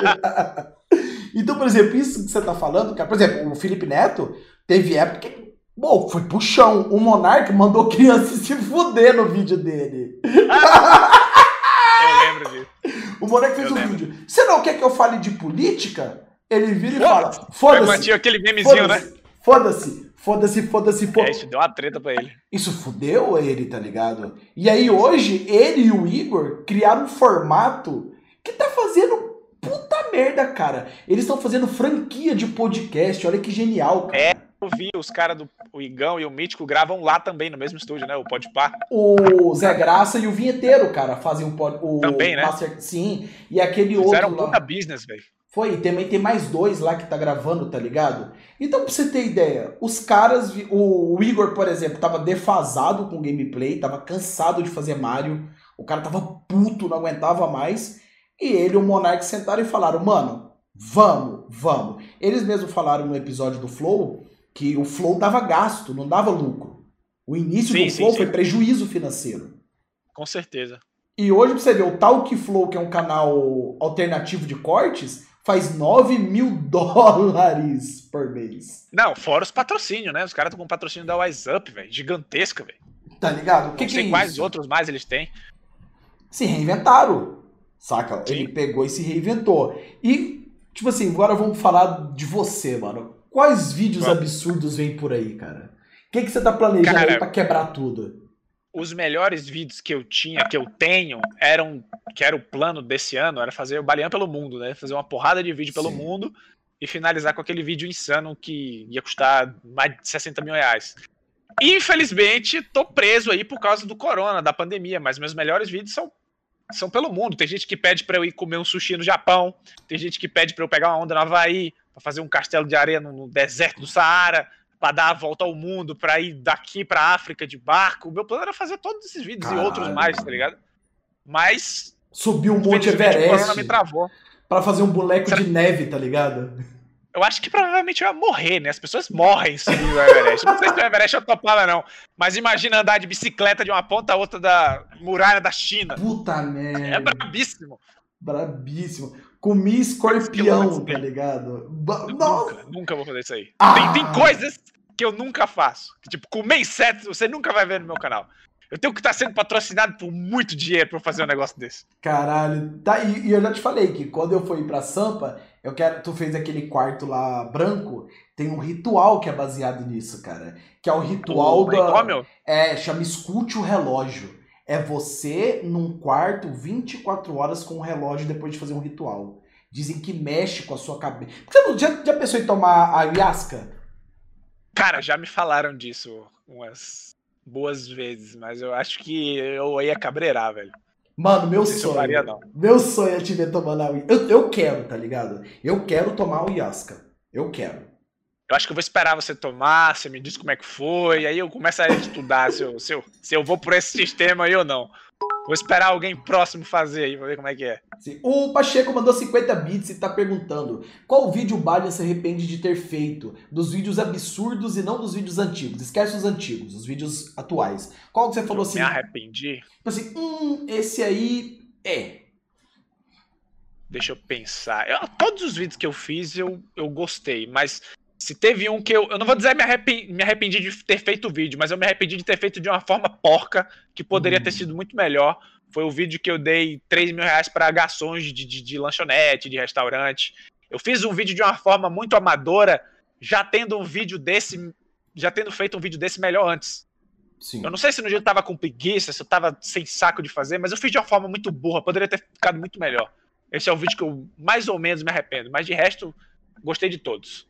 então, por exemplo, isso que você tá falando, cara, por exemplo, o Felipe Neto teve época que Bom, foi pro chão. O Monark mandou criança se fuder no vídeo dele. lembro disso. O Monark fez eu um lembro. vídeo. Você não quer que eu fale de política? Ele vira e fala: Foda-se. aquele memezinho, foda né? Foda-se. Foda-se, foda-se, foda-se. É, isso deu uma treta pra ele. Isso fudeu ele, tá ligado? E aí hoje, ele e o Igor criaram um formato que tá fazendo puta merda, cara. Eles estão fazendo franquia de podcast, olha que genial, cara. É vi os caras do o Igão e o Mítico gravam lá também, no mesmo estúdio, né? O Podpah. O Zé Graça e o Vinheteiro, cara, fazem um pod, o Também, né? Master, sim, e aquele Fizeram outro um puta business, velho. Foi, e também tem mais dois lá que tá gravando, tá ligado? Então, pra você ter ideia, os caras, o, o Igor, por exemplo, tava defasado com gameplay, tava cansado de fazer Mario, o cara tava puto, não aguentava mais, e ele e o Monark sentaram e falaram, mano, vamos, vamos. Eles mesmos falaram no episódio do Flow que o Flow dava gasto, não dava lucro. O início sim, do Flow sim, foi prejuízo financeiro. Com certeza. E hoje você vê o Talk Flow, que é um canal alternativo de cortes, faz 9 mil dólares por mês. Não, fora os patrocínios, né? Os caras estão com patrocínio da Wise Up, velho. Gigantesca, velho. Tá ligado? O que, não que é quais isso? outros mais eles têm. Se reinventaram. Saca? Sim. Ele pegou e se reinventou. E, tipo assim, agora vamos falar de você, mano. Quais vídeos Bom. absurdos vem por aí, cara? O que, que você tá planejando cara, aí pra quebrar tudo? Os melhores vídeos que eu tinha, que eu tenho, eram. Que era o plano desse ano, era fazer o Baleão pelo mundo, né? Fazer uma porrada de vídeo pelo Sim. mundo e finalizar com aquele vídeo insano que ia custar mais de 60 mil reais. Infelizmente, tô preso aí por causa do corona, da pandemia, mas meus melhores vídeos são, são pelo mundo. Tem gente que pede para eu ir comer um sushi no Japão, tem gente que pede para eu pegar uma onda no Havaí, para fazer um castelo de areia no, deserto do Saara, para dar a volta ao mundo, para ir daqui para África de barco. O meu plano era fazer todos esses vídeos Caralho. e outros mais, tá ligado? Mas subiu um monte Everest. me travou. Para fazer um boneco Será... de neve, tá ligado? Eu acho que provavelmente eu ia morrer, né? As pessoas morrem subindo o Everest. Não sei se o Everest eu topava, não. Mas imagina andar de bicicleta de uma ponta a outra da muralha da China. Puta merda. É brabíssimo. Brabíssimo. Comi escorpião, tá ligado? Nunca, nunca vou fazer isso aí. Ah. Tem, tem coisas que eu nunca faço. Tipo, comer insetos você nunca vai ver no meu canal. Eu tenho que estar sendo patrocinado por muito dinheiro pra fazer um negócio desse. Caralho. Tá, e, e eu já te falei que quando eu fui pra Sampa, eu quero. Tu fez aquele quarto lá branco. Tem um ritual que é baseado nisso, cara. Que é o ritual o da. É, chama Escute o Relógio é você num quarto 24 horas com um relógio depois de fazer um ritual. Dizem que mexe com a sua cabeça. Você já, já pensou em tomar ayahuasca? Cara, já me falaram disso umas boas vezes, mas eu acho que eu ia cabreirar, velho. Mano, meu sonho. Faria, meu sonho é te ver tomando ayahuasca. Eu, eu quero, tá ligado? Eu quero tomar ayahuasca. Eu quero. Eu acho que eu vou esperar você tomar, você me diz como é que foi, aí eu começo a estudar se eu, se eu, se eu vou por esse sistema aí ou não. Vou esperar alguém próximo fazer aí, pra ver como é que é. Sim. O Pacheco mandou 50 bits e tá perguntando: qual vídeo o Balian se arrepende de ter feito? Dos vídeos absurdos e não dos vídeos antigos. Esquece os antigos, os vídeos atuais. Qual que você falou eu assim? Me arrependi. Tipo assim, hum, esse aí é. Deixa eu pensar. Eu, todos os vídeos que eu fiz eu, eu gostei, mas se teve um que eu. Eu não vou dizer me arrependi, me arrependi de ter feito o vídeo, mas eu me arrependi de ter feito de uma forma porca, que poderia ter hum. sido muito melhor. Foi o vídeo que eu dei 3 mil reais para garçons de, de, de lanchonete, de restaurante. Eu fiz um vídeo de uma forma muito amadora, já tendo um vídeo desse. Já tendo feito um vídeo desse melhor antes. Sim. Eu não sei se no dia eu tava com preguiça, se eu tava sem saco de fazer, mas eu fiz de uma forma muito burra, poderia ter ficado muito melhor. Esse é o vídeo que eu mais ou menos me arrependo, mas de resto, gostei de todos.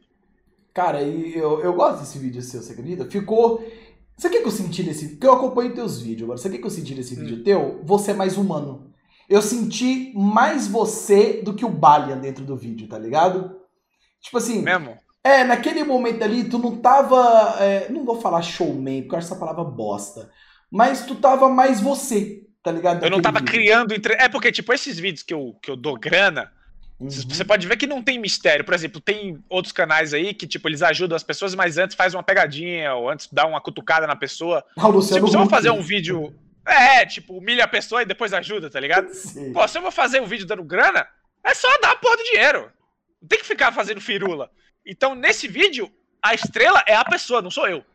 Cara, e eu, eu gosto desse vídeo seu, você acredita? Ficou. Sabe o que eu senti nesse. Porque eu acompanho teus vídeos agora. Sabe o que eu senti nesse hum. vídeo teu? Você é mais humano. Eu senti mais você do que o Balian dentro do vídeo, tá ligado? Tipo assim. Mesmo? É, naquele momento ali, tu não tava. É, não vou falar showman, porque eu acho essa palavra bosta. Mas tu tava mais você. tá ligado? Eu não tava vídeo. criando. Entre... É porque, tipo, esses vídeos que eu, que eu dou grana, uhum. você pode ver que não tem mistério. Por exemplo, tem outros canais aí que, tipo, eles ajudam as pessoas, mas antes faz uma pegadinha, ou antes dá uma cutucada na pessoa. Ah, Luciano tipo, se eu vou fazer um vídeo. É, tipo, humilha a pessoa e depois ajuda, tá ligado? Sim. Pô, se eu vou fazer um vídeo dando grana, é só dar a porra do dinheiro. Não tem que ficar fazendo firula. Então, nesse vídeo, a estrela é a pessoa, não sou eu.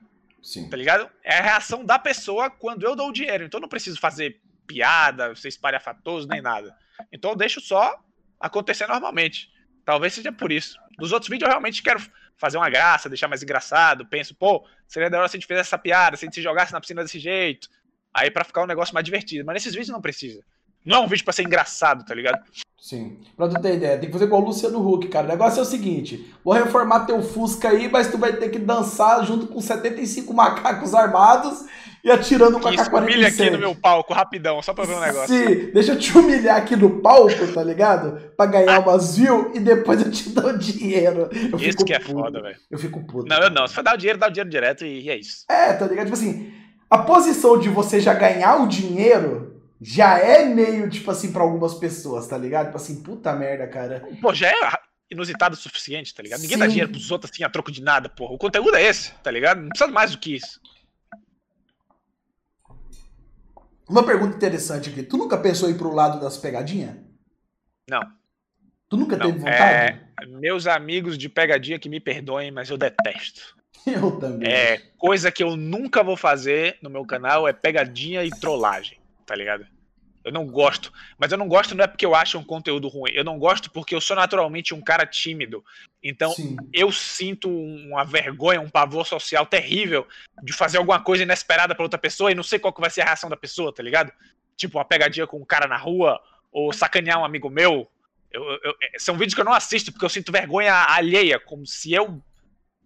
Sim. Tá ligado? É a reação da pessoa quando eu dou o dinheiro. Então eu não preciso fazer piada, ser espalhafatoso, nem nada. Então eu deixo só acontecer normalmente. Talvez seja por isso. Nos outros vídeos eu realmente quero fazer uma graça, deixar mais engraçado. Penso, pô, seria da hora se a gente fizesse essa piada, se a gente se jogasse na piscina desse jeito. Aí para ficar um negócio mais divertido. Mas nesses vídeos não precisa. Não é um vídeo pra ser engraçado, tá ligado? Sim. Pra tu ter ideia, tem que fazer igual o Luciano Huck, cara. O negócio é o seguinte: vou reformar teu Fusca aí, mas tu vai ter que dançar junto com 75 macacos armados e atirando com a K-47. humilha aqui no meu palco, rapidão, só pra ver um negócio. Sim, deixa eu te humilhar aqui no palco, tá ligado? Pra ganhar umas views e depois eu te dou dinheiro. Eu isso que é puto. foda, velho. Eu fico puto. Não, eu não. Se for dar o dinheiro, dá o dinheiro direto e é isso. É, tá ligado? Tipo assim, a posição de você já ganhar o dinheiro já é meio, tipo assim, para algumas pessoas, tá ligado? Tipo assim, puta merda, cara. Pô, já é inusitado o suficiente, tá ligado? Ninguém Sim. dá dinheiro pros outros assim a troco de nada, porra. O conteúdo é esse, tá ligado? Não precisa mais do que isso. Uma pergunta interessante aqui. Tu nunca pensou em ir pro lado das pegadinhas? Não. Tu nunca Não. teve vontade? É, meus amigos de pegadinha que me perdoem, mas eu detesto. Eu também. É, coisa que eu nunca vou fazer no meu canal é pegadinha e trollagem tá ligado? Eu não gosto. Mas eu não gosto não é porque eu acho um conteúdo ruim. Eu não gosto porque eu sou naturalmente um cara tímido. Então Sim. eu sinto uma vergonha, um pavor social terrível de fazer alguma coisa inesperada para outra pessoa e não sei qual que vai ser a reação da pessoa, tá ligado? Tipo uma pegadinha com um cara na rua ou sacanear um amigo meu. Eu, eu, é, são vídeos que eu não assisto porque eu sinto vergonha alheia, como se eu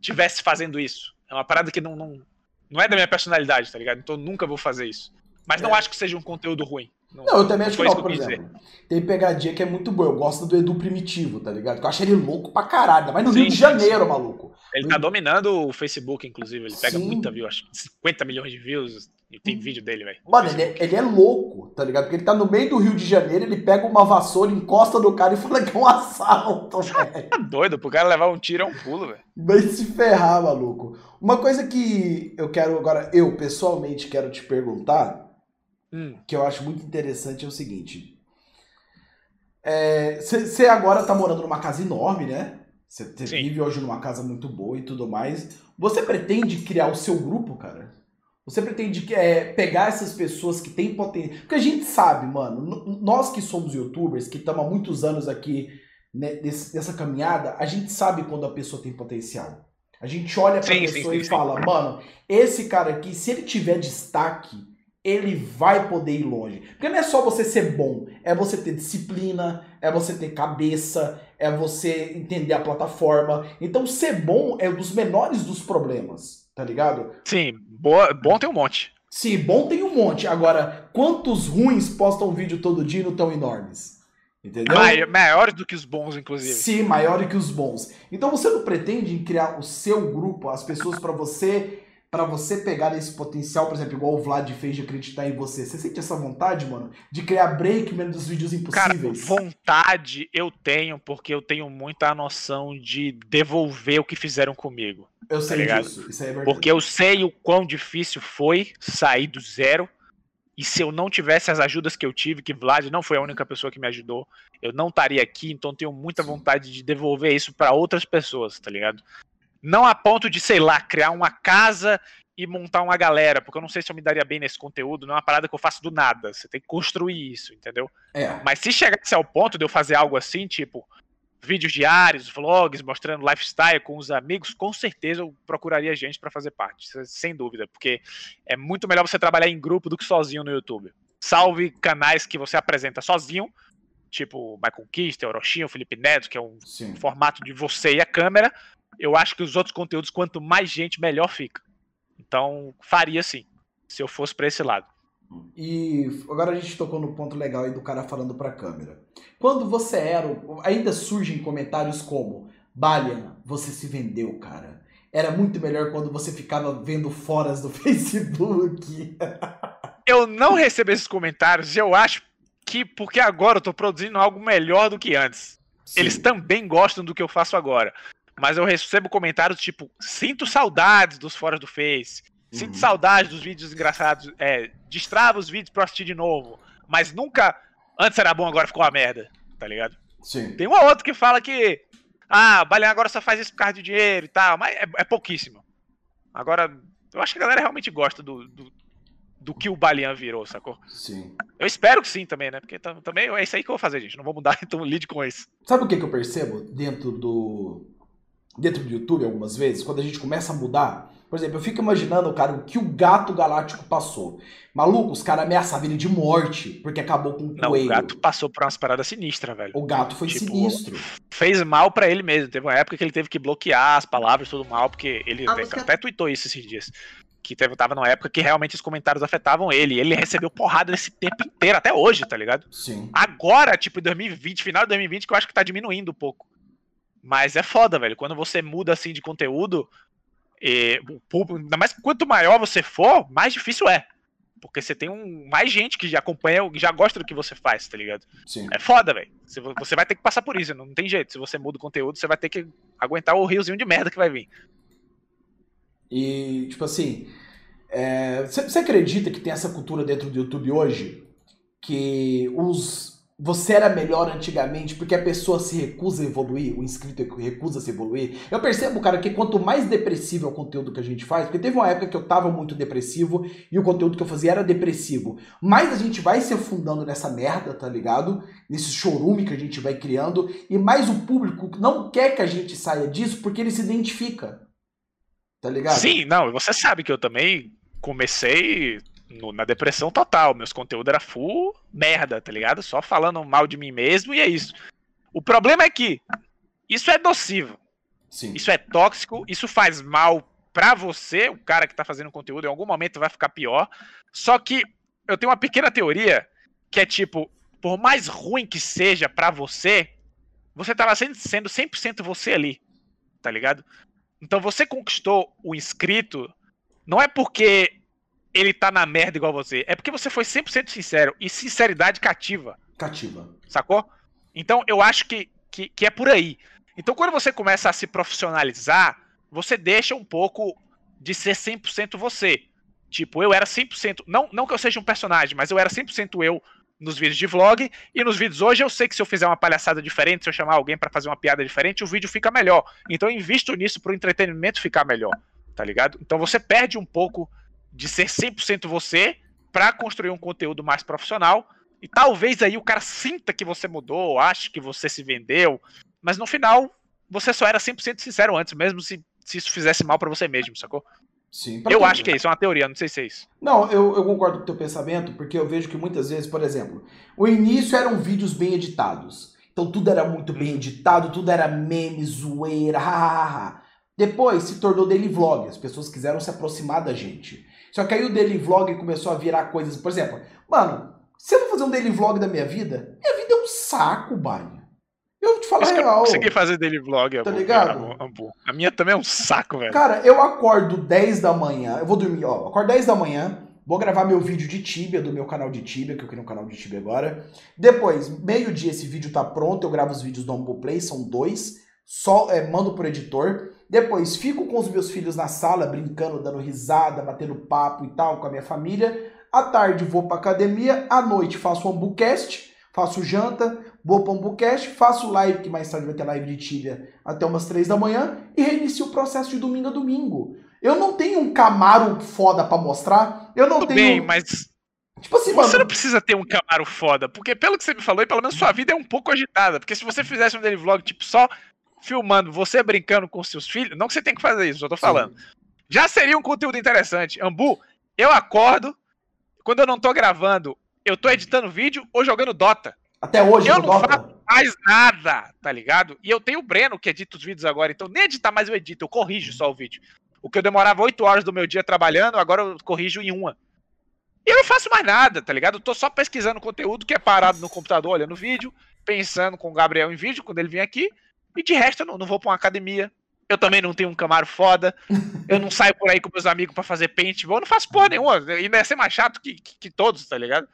tivesse fazendo isso. É uma parada que não, não, não é da minha personalidade, tá ligado? Então eu nunca vou fazer isso. Mas não é. acho que seja um conteúdo ruim. Não, não eu também acho que não, por exemplo. Tem pegadinha que é muito boa. Eu gosto do Edu Primitivo, tá ligado? eu acho ele louco pra caralho. Mas no sim, Rio de Janeiro, sim. maluco. Ele tá dominando o Facebook, inclusive. Ele pega sim. muita view, acho 50 milhões de views. E tem vídeo dele, velho. Mano, ele é, ele é, louco, tá ligado? Porque ele tá no meio do Rio de Janeiro, ele pega uma vassoura, encosta no cara e fala que é um assalto, velho. Tá doido, pro cara levar um tiro é um pulo, velho. Vai se ferrar, maluco. Uma coisa que eu quero agora, eu pessoalmente quero te perguntar hum. que eu acho muito interessante é o seguinte. Você é, agora tá morando numa casa enorme, né? Você vive hoje numa casa muito boa e tudo mais. Você pretende criar o seu grupo, cara? Você pretende é, pegar essas pessoas que têm potencial. Porque a gente sabe, mano, nós que somos youtubers, que estamos há muitos anos aqui né, nessa caminhada, a gente sabe quando a pessoa tem potencial. A gente olha pra sim, pessoa sim, sim, e fala, mano, esse cara aqui, se ele tiver destaque, ele vai poder ir longe. Porque não é só você ser bom, é você ter disciplina, é você ter cabeça, é você entender a plataforma. Então, ser bom é um dos menores dos problemas, tá ligado? Sim, boa, bom tem um monte. Sim, bom tem um monte. Agora, quantos ruins postam vídeo todo dia e não tão enormes? Entendeu? maiores do que os bons, inclusive. Sim, maiores que os bons. Então você não pretende criar o seu grupo, as pessoas para você para você pegar esse potencial, por exemplo, igual o Vlad fez de acreditar em você. Você sente essa vontade, mano? De criar break mesmo dos vídeos impossíveis? Cara, vontade eu tenho, porque eu tenho muita noção de devolver o que fizeram comigo. Eu tá sei disso, isso é verdade. Porque eu sei o quão difícil foi sair do zero. E se eu não tivesse as ajudas que eu tive, que Vlad não foi a única pessoa que me ajudou, eu não estaria aqui, então tenho muita vontade de devolver isso para outras pessoas, tá ligado? Não a ponto de, sei lá, criar uma casa e montar uma galera, porque eu não sei se eu me daria bem nesse conteúdo, não é uma parada que eu faço do nada. Você tem que construir isso, entendeu? É. Mas se chegasse ao ponto de eu fazer algo assim, tipo vídeos diários, vlogs, mostrando lifestyle com os amigos, com certeza eu procuraria gente para fazer parte, sem dúvida, porque é muito melhor você trabalhar em grupo do que sozinho no YouTube. Salve canais que você apresenta sozinho, tipo Michael Kister, Orochinho, Felipe Neto, que é um Sim. formato de você e a câmera, eu acho que os outros conteúdos, quanto mais gente, melhor fica. Então, faria sim, se eu fosse para esse lado. E agora a gente tocou no ponto legal aí do cara falando para a câmera. Quando você era, ainda surgem comentários como: Balian, você se vendeu, cara. Era muito melhor quando você ficava vendo foras do Facebook. eu não recebo esses comentários e eu acho que porque agora eu tô produzindo algo melhor do que antes. Sim. Eles também gostam do que eu faço agora. Mas eu recebo comentários tipo: sinto saudades dos fora do Face. Sinto uhum. saudades dos vídeos engraçados. É, destrava os vídeos pra assistir de novo. Mas nunca. Antes era bom, agora ficou uma merda. Tá ligado? Sim. Tem um ou outro que fala que. Ah, o Balean agora só faz isso por causa de dinheiro e tal. Mas é, é pouquíssimo. Agora, eu acho que a galera realmente gosta do, do, do que o Balian virou, sacou? Sim. Eu espero que sim também, né? Porque também é isso aí que eu vou fazer, gente. Não vou mudar, então lide com isso. Sabe o que, que eu percebo dentro do. Dentro do YouTube, algumas vezes, quando a gente começa a mudar, por exemplo, eu fico imaginando, cara, o que o gato galáctico passou. Maluco, os caras ameaçavam ele de morte porque acabou com o Não, coelho. o gato passou por umas paradas sinistras, velho. O gato foi tipo, sinistro. Fez mal para ele mesmo. Teve uma época que ele teve que bloquear as palavras, tudo mal, porque ele até, música... até tweetou isso esses dias. Que teve, tava numa época que realmente os comentários afetavam ele. Ele recebeu porrada esse tempo inteiro, até hoje, tá ligado? Sim. Agora, tipo, em 2020, final de 2020, que eu acho que tá diminuindo um pouco. Mas é foda, velho. Quando você muda assim de conteúdo, e, ainda mais quanto maior você for, mais difícil é. Porque você tem um, mais gente que já acompanha, que já gosta do que você faz, tá ligado? Sim. É foda, velho. Você vai ter que passar por isso, não tem jeito. Se você muda o conteúdo, você vai ter que aguentar o riozinho de merda que vai vir. E, tipo assim, você é, acredita que tem essa cultura dentro do YouTube hoje? Que os você era melhor antigamente porque a pessoa se recusa a evoluir, o inscrito recusa se evoluir. Eu percebo, cara, que quanto mais depressivo é o conteúdo que a gente faz, porque teve uma época que eu tava muito depressivo e o conteúdo que eu fazia era depressivo, mais a gente vai se afundando nessa merda, tá ligado? Nesse chorume que a gente vai criando e mais o público não quer que a gente saia disso porque ele se identifica. Tá ligado? Sim, não, você sabe que eu também comecei no, na depressão total. Meus conteúdos era full merda, tá ligado? Só falando mal de mim mesmo e é isso. O problema é que isso é nocivo. Sim. Isso é tóxico, isso faz mal pra você, o cara que tá fazendo conteúdo, em algum momento vai ficar pior. Só que eu tenho uma pequena teoria que é tipo, por mais ruim que seja para você, você tava sendo, sendo 100% você ali, tá ligado? Então você conquistou o inscrito não é porque ele tá na merda igual você. É porque você foi 100% sincero. E sinceridade cativa. Cativa. Sacou? Então eu acho que, que, que, é por aí. Então quando você começa a se profissionalizar, você deixa um pouco de ser 100% você. Tipo, eu era 100%. Não, não que eu seja um personagem, mas eu era 100% eu nos vídeos de vlog. E nos vídeos hoje eu sei que se eu fizer uma palhaçada diferente, se eu chamar alguém para fazer uma piada diferente, o vídeo fica melhor. Então eu invisto nisso pro entretenimento ficar melhor. Tá ligado? Então você perde um pouco de ser 100% você para construir um conteúdo mais profissional. E talvez aí o cara sinta que você mudou, ache que você se vendeu, mas no final você só era 100% sincero antes, mesmo se, se isso fizesse mal para você mesmo, sacou? Sim. Eu acho que é isso, é uma teoria, não sei se é isso. Não, eu, eu concordo com o teu pensamento, porque eu vejo que muitas vezes, por exemplo, o início eram vídeos bem editados. Então tudo era muito bem editado, tudo era meme, zoeira, hahaha. Depois se tornou daily vlog, as pessoas quiseram se aproximar da gente. Só que aí o daily vlog começou a virar coisas, por exemplo, mano, se eu vou fazer um daily vlog da minha vida, minha vida é um saco, Baia. Eu vou te falar real. Eu consegui fazer daily vlog, tá ligado? A minha também é um saco, velho. Cara, eu acordo 10 da manhã, eu vou dormir, ó, acordo 10 da manhã, Vou gravar meu vídeo de Tibia, do meu canal de Tibia, que eu criei um canal de Tibia agora. Depois, meio-dia, esse vídeo tá pronto. Eu gravo os vídeos do Humble Play, são dois. Só é, mando pro editor. Depois fico com os meus filhos na sala, brincando, dando risada, batendo papo e tal com a minha família. À tarde vou pra academia, à noite faço um Ambucast, faço janta, vou pro Ambucast, faço live, que mais tarde vai ter live de Tília até umas três da manhã, e reinicio o processo de domingo a domingo. Eu não tenho um Camaro foda para mostrar, eu não Tudo tenho... bem, mas... Tipo assim, você mano... não precisa ter um Camaro foda, porque pelo que você me falou, pelo menos sua vida é um pouco agitada, porque se você fizesse um daily vlog, tipo, só filmando você brincando com seus filhos, não que você tem que fazer isso, eu tô falando. Sim. Já seria um conteúdo interessante. Ambu, eu acordo, quando eu não tô gravando, eu tô editando vídeo ou jogando Dota. Até hoje, eu não Dota. faço mais nada, tá ligado? E eu tenho o Breno que edita os vídeos agora, então nem editar mais eu edito, eu corrijo só o vídeo. O que eu demorava 8 horas do meu dia trabalhando, agora eu corrijo em uma. E eu não faço mais nada, tá ligado? Eu tô só pesquisando conteúdo que é parado no computador, olhando vídeo, pensando com o Gabriel em vídeo quando ele vem aqui, e de resto, eu não, não vou pra uma academia, Eu também não tenho um Camaro foda. Eu não saio por aí com meus amigos para fazer paintball. Eu não faço porra nenhuma. Ainda ia ser mais chato que, que, que todos, tá ligado?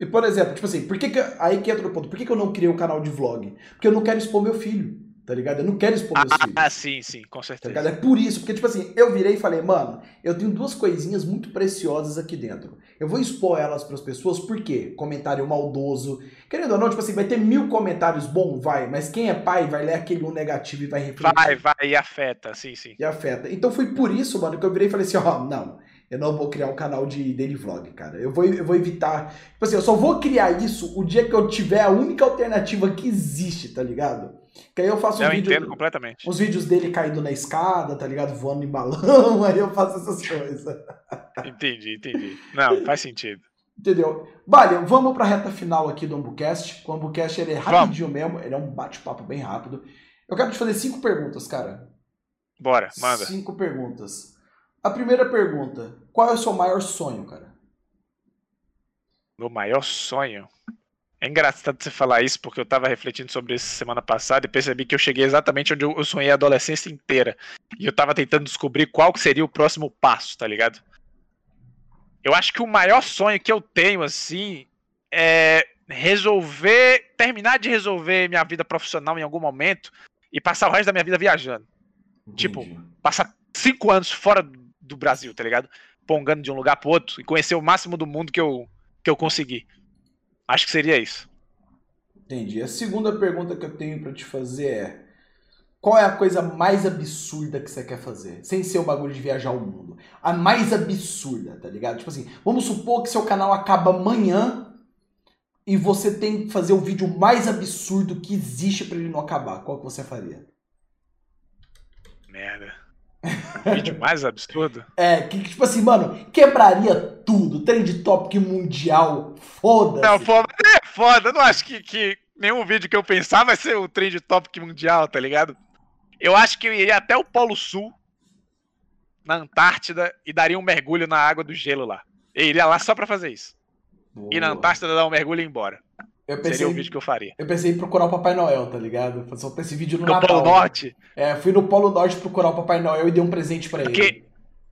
E, por exemplo, tipo assim, por que, que aí que entra o ponto, por que, que eu não criei um canal de vlog? Porque eu não quero expor meu filho, tá ligado? Eu não quero expor meus Ah, filhos. sim, sim, com Tá certeza. ligado? É por isso, porque, tipo assim, eu virei e falei, mano, eu tenho duas coisinhas muito preciosas aqui dentro. Eu vou expor elas pras pessoas, por quê? Comentário maldoso. Querendo ou não, tipo assim, vai ter mil comentários bom, vai, mas quem é pai vai ler aquele um negativo e vai refletir. Vai, vai, e afeta, sim, sim. E afeta. Então foi por isso, mano, que eu virei e falei assim, ó, não, eu não vou criar um canal de daily vlog, cara. Eu vou, eu vou evitar. Tipo assim, eu só vou criar isso o dia que eu tiver a única alternativa que existe, tá ligado? Que aí eu faço um Eu vídeo. entendo completamente. Os vídeos dele caindo na escada, tá ligado? Voando em balão, aí eu faço essas coisas. Entendi, entendi. Não, faz sentido. Entendeu? Vale, vamos pra reta final aqui do Ambucast. O Ambucast ele é Vamos. rapidinho mesmo, ele é um bate-papo bem rápido. Eu quero te fazer cinco perguntas, cara. Bora, manda. Cinco perguntas. A primeira pergunta: qual é o seu maior sonho, cara? Meu maior sonho. É engraçado você falar isso, porque eu tava refletindo sobre isso semana passada e percebi que eu cheguei exatamente onde eu sonhei a adolescência inteira. E eu tava tentando descobrir qual que seria o próximo passo, tá ligado? Eu acho que o maior sonho que eu tenho, assim, é resolver, terminar de resolver minha vida profissional em algum momento e passar o resto da minha vida viajando. Tipo, Entendi. Passar cinco anos fora do Brasil, tá ligado? Pongando de um lugar pro outro e conhecer o máximo do mundo que eu, que eu conseguir. Acho que seria isso. Entendi. A segunda pergunta que eu tenho pra te fazer é: qual é a coisa mais absurda que você quer fazer? Sem ser o bagulho de viajar o mundo. A mais absurda, tá ligado? Tipo assim, vamos supor que seu canal acaba amanhã e você tem que fazer o vídeo mais absurdo que existe pra ele não acabar. Qual que você faria? Merda. Vídeo mais absurdo? É, que tipo assim, mano, quebraria tudo. Trend topic mundial, foda-se. Não, mas é foda. Eu não acho que, que nenhum vídeo que eu pensar vai ser o trend topic mundial, tá ligado? Eu acho que eu iria até o Polo Sul, na Antártida, e daria um mergulho na água do gelo lá. Eu iria lá só pra fazer isso. E na Boa. Antártida dar um mergulho e ir embora. Eu Seria pensei, o vídeo que eu faria. eu pensei em procurar o Papai Noel, tá ligado? Fazer só esse vídeo no No Natal. Polo Norte, É, fui no Polo Norte procurar o Papai Noel e dei um presente pra ele. porque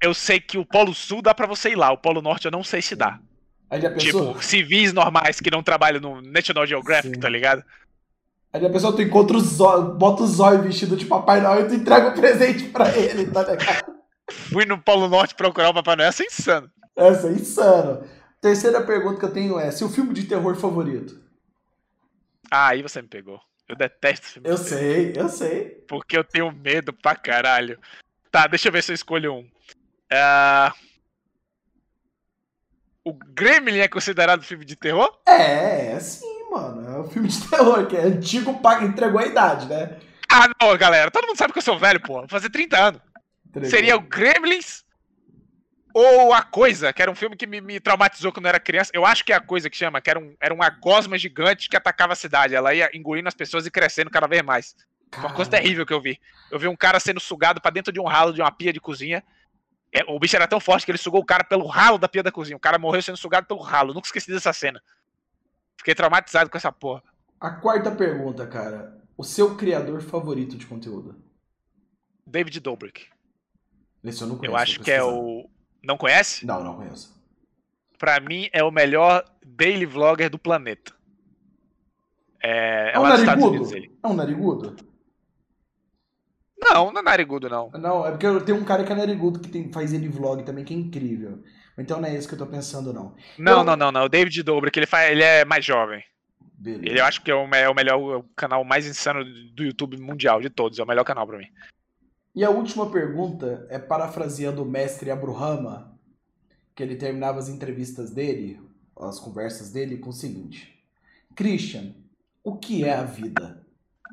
eu sei que o Polo Sul dá pra você ir lá, o Polo Norte eu não sei se dá. Aí já pensou? Tipo, civis normais que não trabalham no National Geographic, Sim. tá ligado? Aí já pensou, tu encontra o zóio, bota o zóio vestido de Papai Noel e tu entrega o presente pra ele, tá ligado? Fui no Polo Norte procurar o Papai Noel, isso é insano. Essa é insano. Terceira pergunta que eu tenho é: seu filme de terror favorito? Ah, aí você me pegou. Eu detesto filme Eu de sei, eu sei. Porque eu tenho medo pra caralho. Tá, deixa eu ver se eu escolho um. Ah, O Gremlin é considerado filme de terror? É, é sim, mano. É um filme de terror, que é antigo, paga, entregou a idade, né? Ah, não, galera. Todo mundo sabe que eu sou velho, pô. Vou fazer 30 anos. Entregou. Seria o Gremlins ou A Coisa, que era um filme que me, me traumatizou quando eu era criança. Eu acho que é A Coisa que chama, que era, um, era uma gosma gigante que atacava a cidade. Ela ia engolindo as pessoas e crescendo cada vez mais. Foi uma coisa terrível que eu vi. Eu vi um cara sendo sugado pra dentro de um ralo de uma pia de cozinha. É, o bicho era tão forte que ele sugou o cara pelo ralo da pia da cozinha. O cara morreu sendo sugado pelo ralo. Nunca esqueci dessa cena. Fiquei traumatizado com essa porra. A quarta pergunta, cara. O seu criador favorito de conteúdo? David Dobrik. Esse eu não conheço. Eu acho que é o. Não conhece? Não, não conheço. Pra mim é o melhor daily vlogger do planeta. É, É, é um narigudo? Unidos. É um narigudo? Não, não é narigudo, não. Não, é porque eu tenho um cara que é narigudo que tem, faz ele vlog também, que é incrível. Então não é isso que eu tô pensando, não. Não, Eu- não, não, não. O David Dobrik, ele, faz, ele é mais jovem. Beleza. Ele eu acho que é o, é o melhor o canal mais insano do YouTube mundial de todos. É o melhor canal pra mim. E a última pergunta é parafraseando o mestre Abruhama, que ele terminava as entrevistas dele, as conversas dele, com o seguinte: Christian, o que é a vida?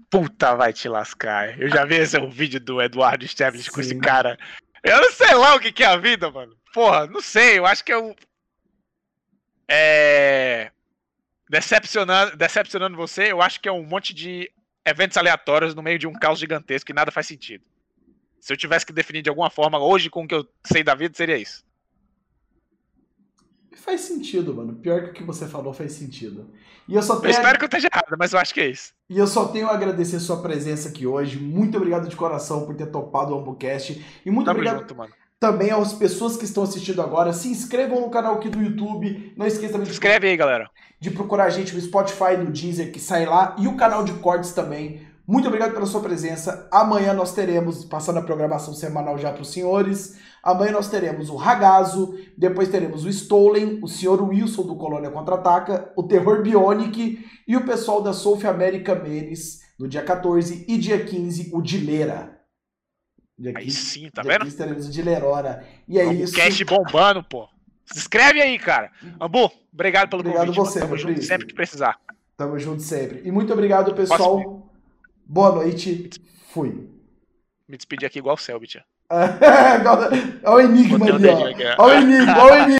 Puta, vai te lascar. Eu já vi esse um vídeo do Eduardo Esteves com esse cara. Eu não sei lá o que, é a vida, mano. Porra, não sei. Eu acho que é um. É. Decepcionando, decepcionando você, eu acho que é um monte de eventos aleatórios no meio de um caos gigantesco que nada faz sentido. Se eu tivesse que definir de alguma forma hoje com o que eu sei da vida, seria isso. Faz sentido, mano. Pior que o que você falou faz sentido. E eu só Eu tenho. espero que eu esteja errado, mas eu acho que é isso. E eu só tenho a agradecer sua presença aqui hoje. Muito obrigado de coração por ter topado o AmboCast. E muito Tamo obrigado junto, mano. também às pessoas que estão assistindo agora. Se inscrevam no canal aqui do YouTube. Não esqueça também de, inscreve aí, galera. de procurar a gente no Spotify, no Deezer, que sai lá. E o canal de cortes também. Muito obrigado pela sua presença. Amanhã nós teremos, passando a programação semanal já para os senhores. Amanhã nós teremos o Ragazo, depois teremos o Stolen, o Sr. Wilson do Colônia Contra-Ataca, o Terror Bionic e o pessoal da South America Menes no dia 14 e dia 15 o Dileira. Dia Aí 15, sim, tá dia vendo? 15 teremos o Dilerora. E é O isso. cast bombando, pô. Se inscreve aí, cara. Ambu, obrigado pelo Obrigado convite. você, mano. Tamo junto sempre que precisar. Tamo junto sempre. E muito obrigado, pessoal. Boa noite. Fui. Me despedir aqui igual o Selbit. Olha o enigma ali, ó. Olha o enigma, olha o enigma.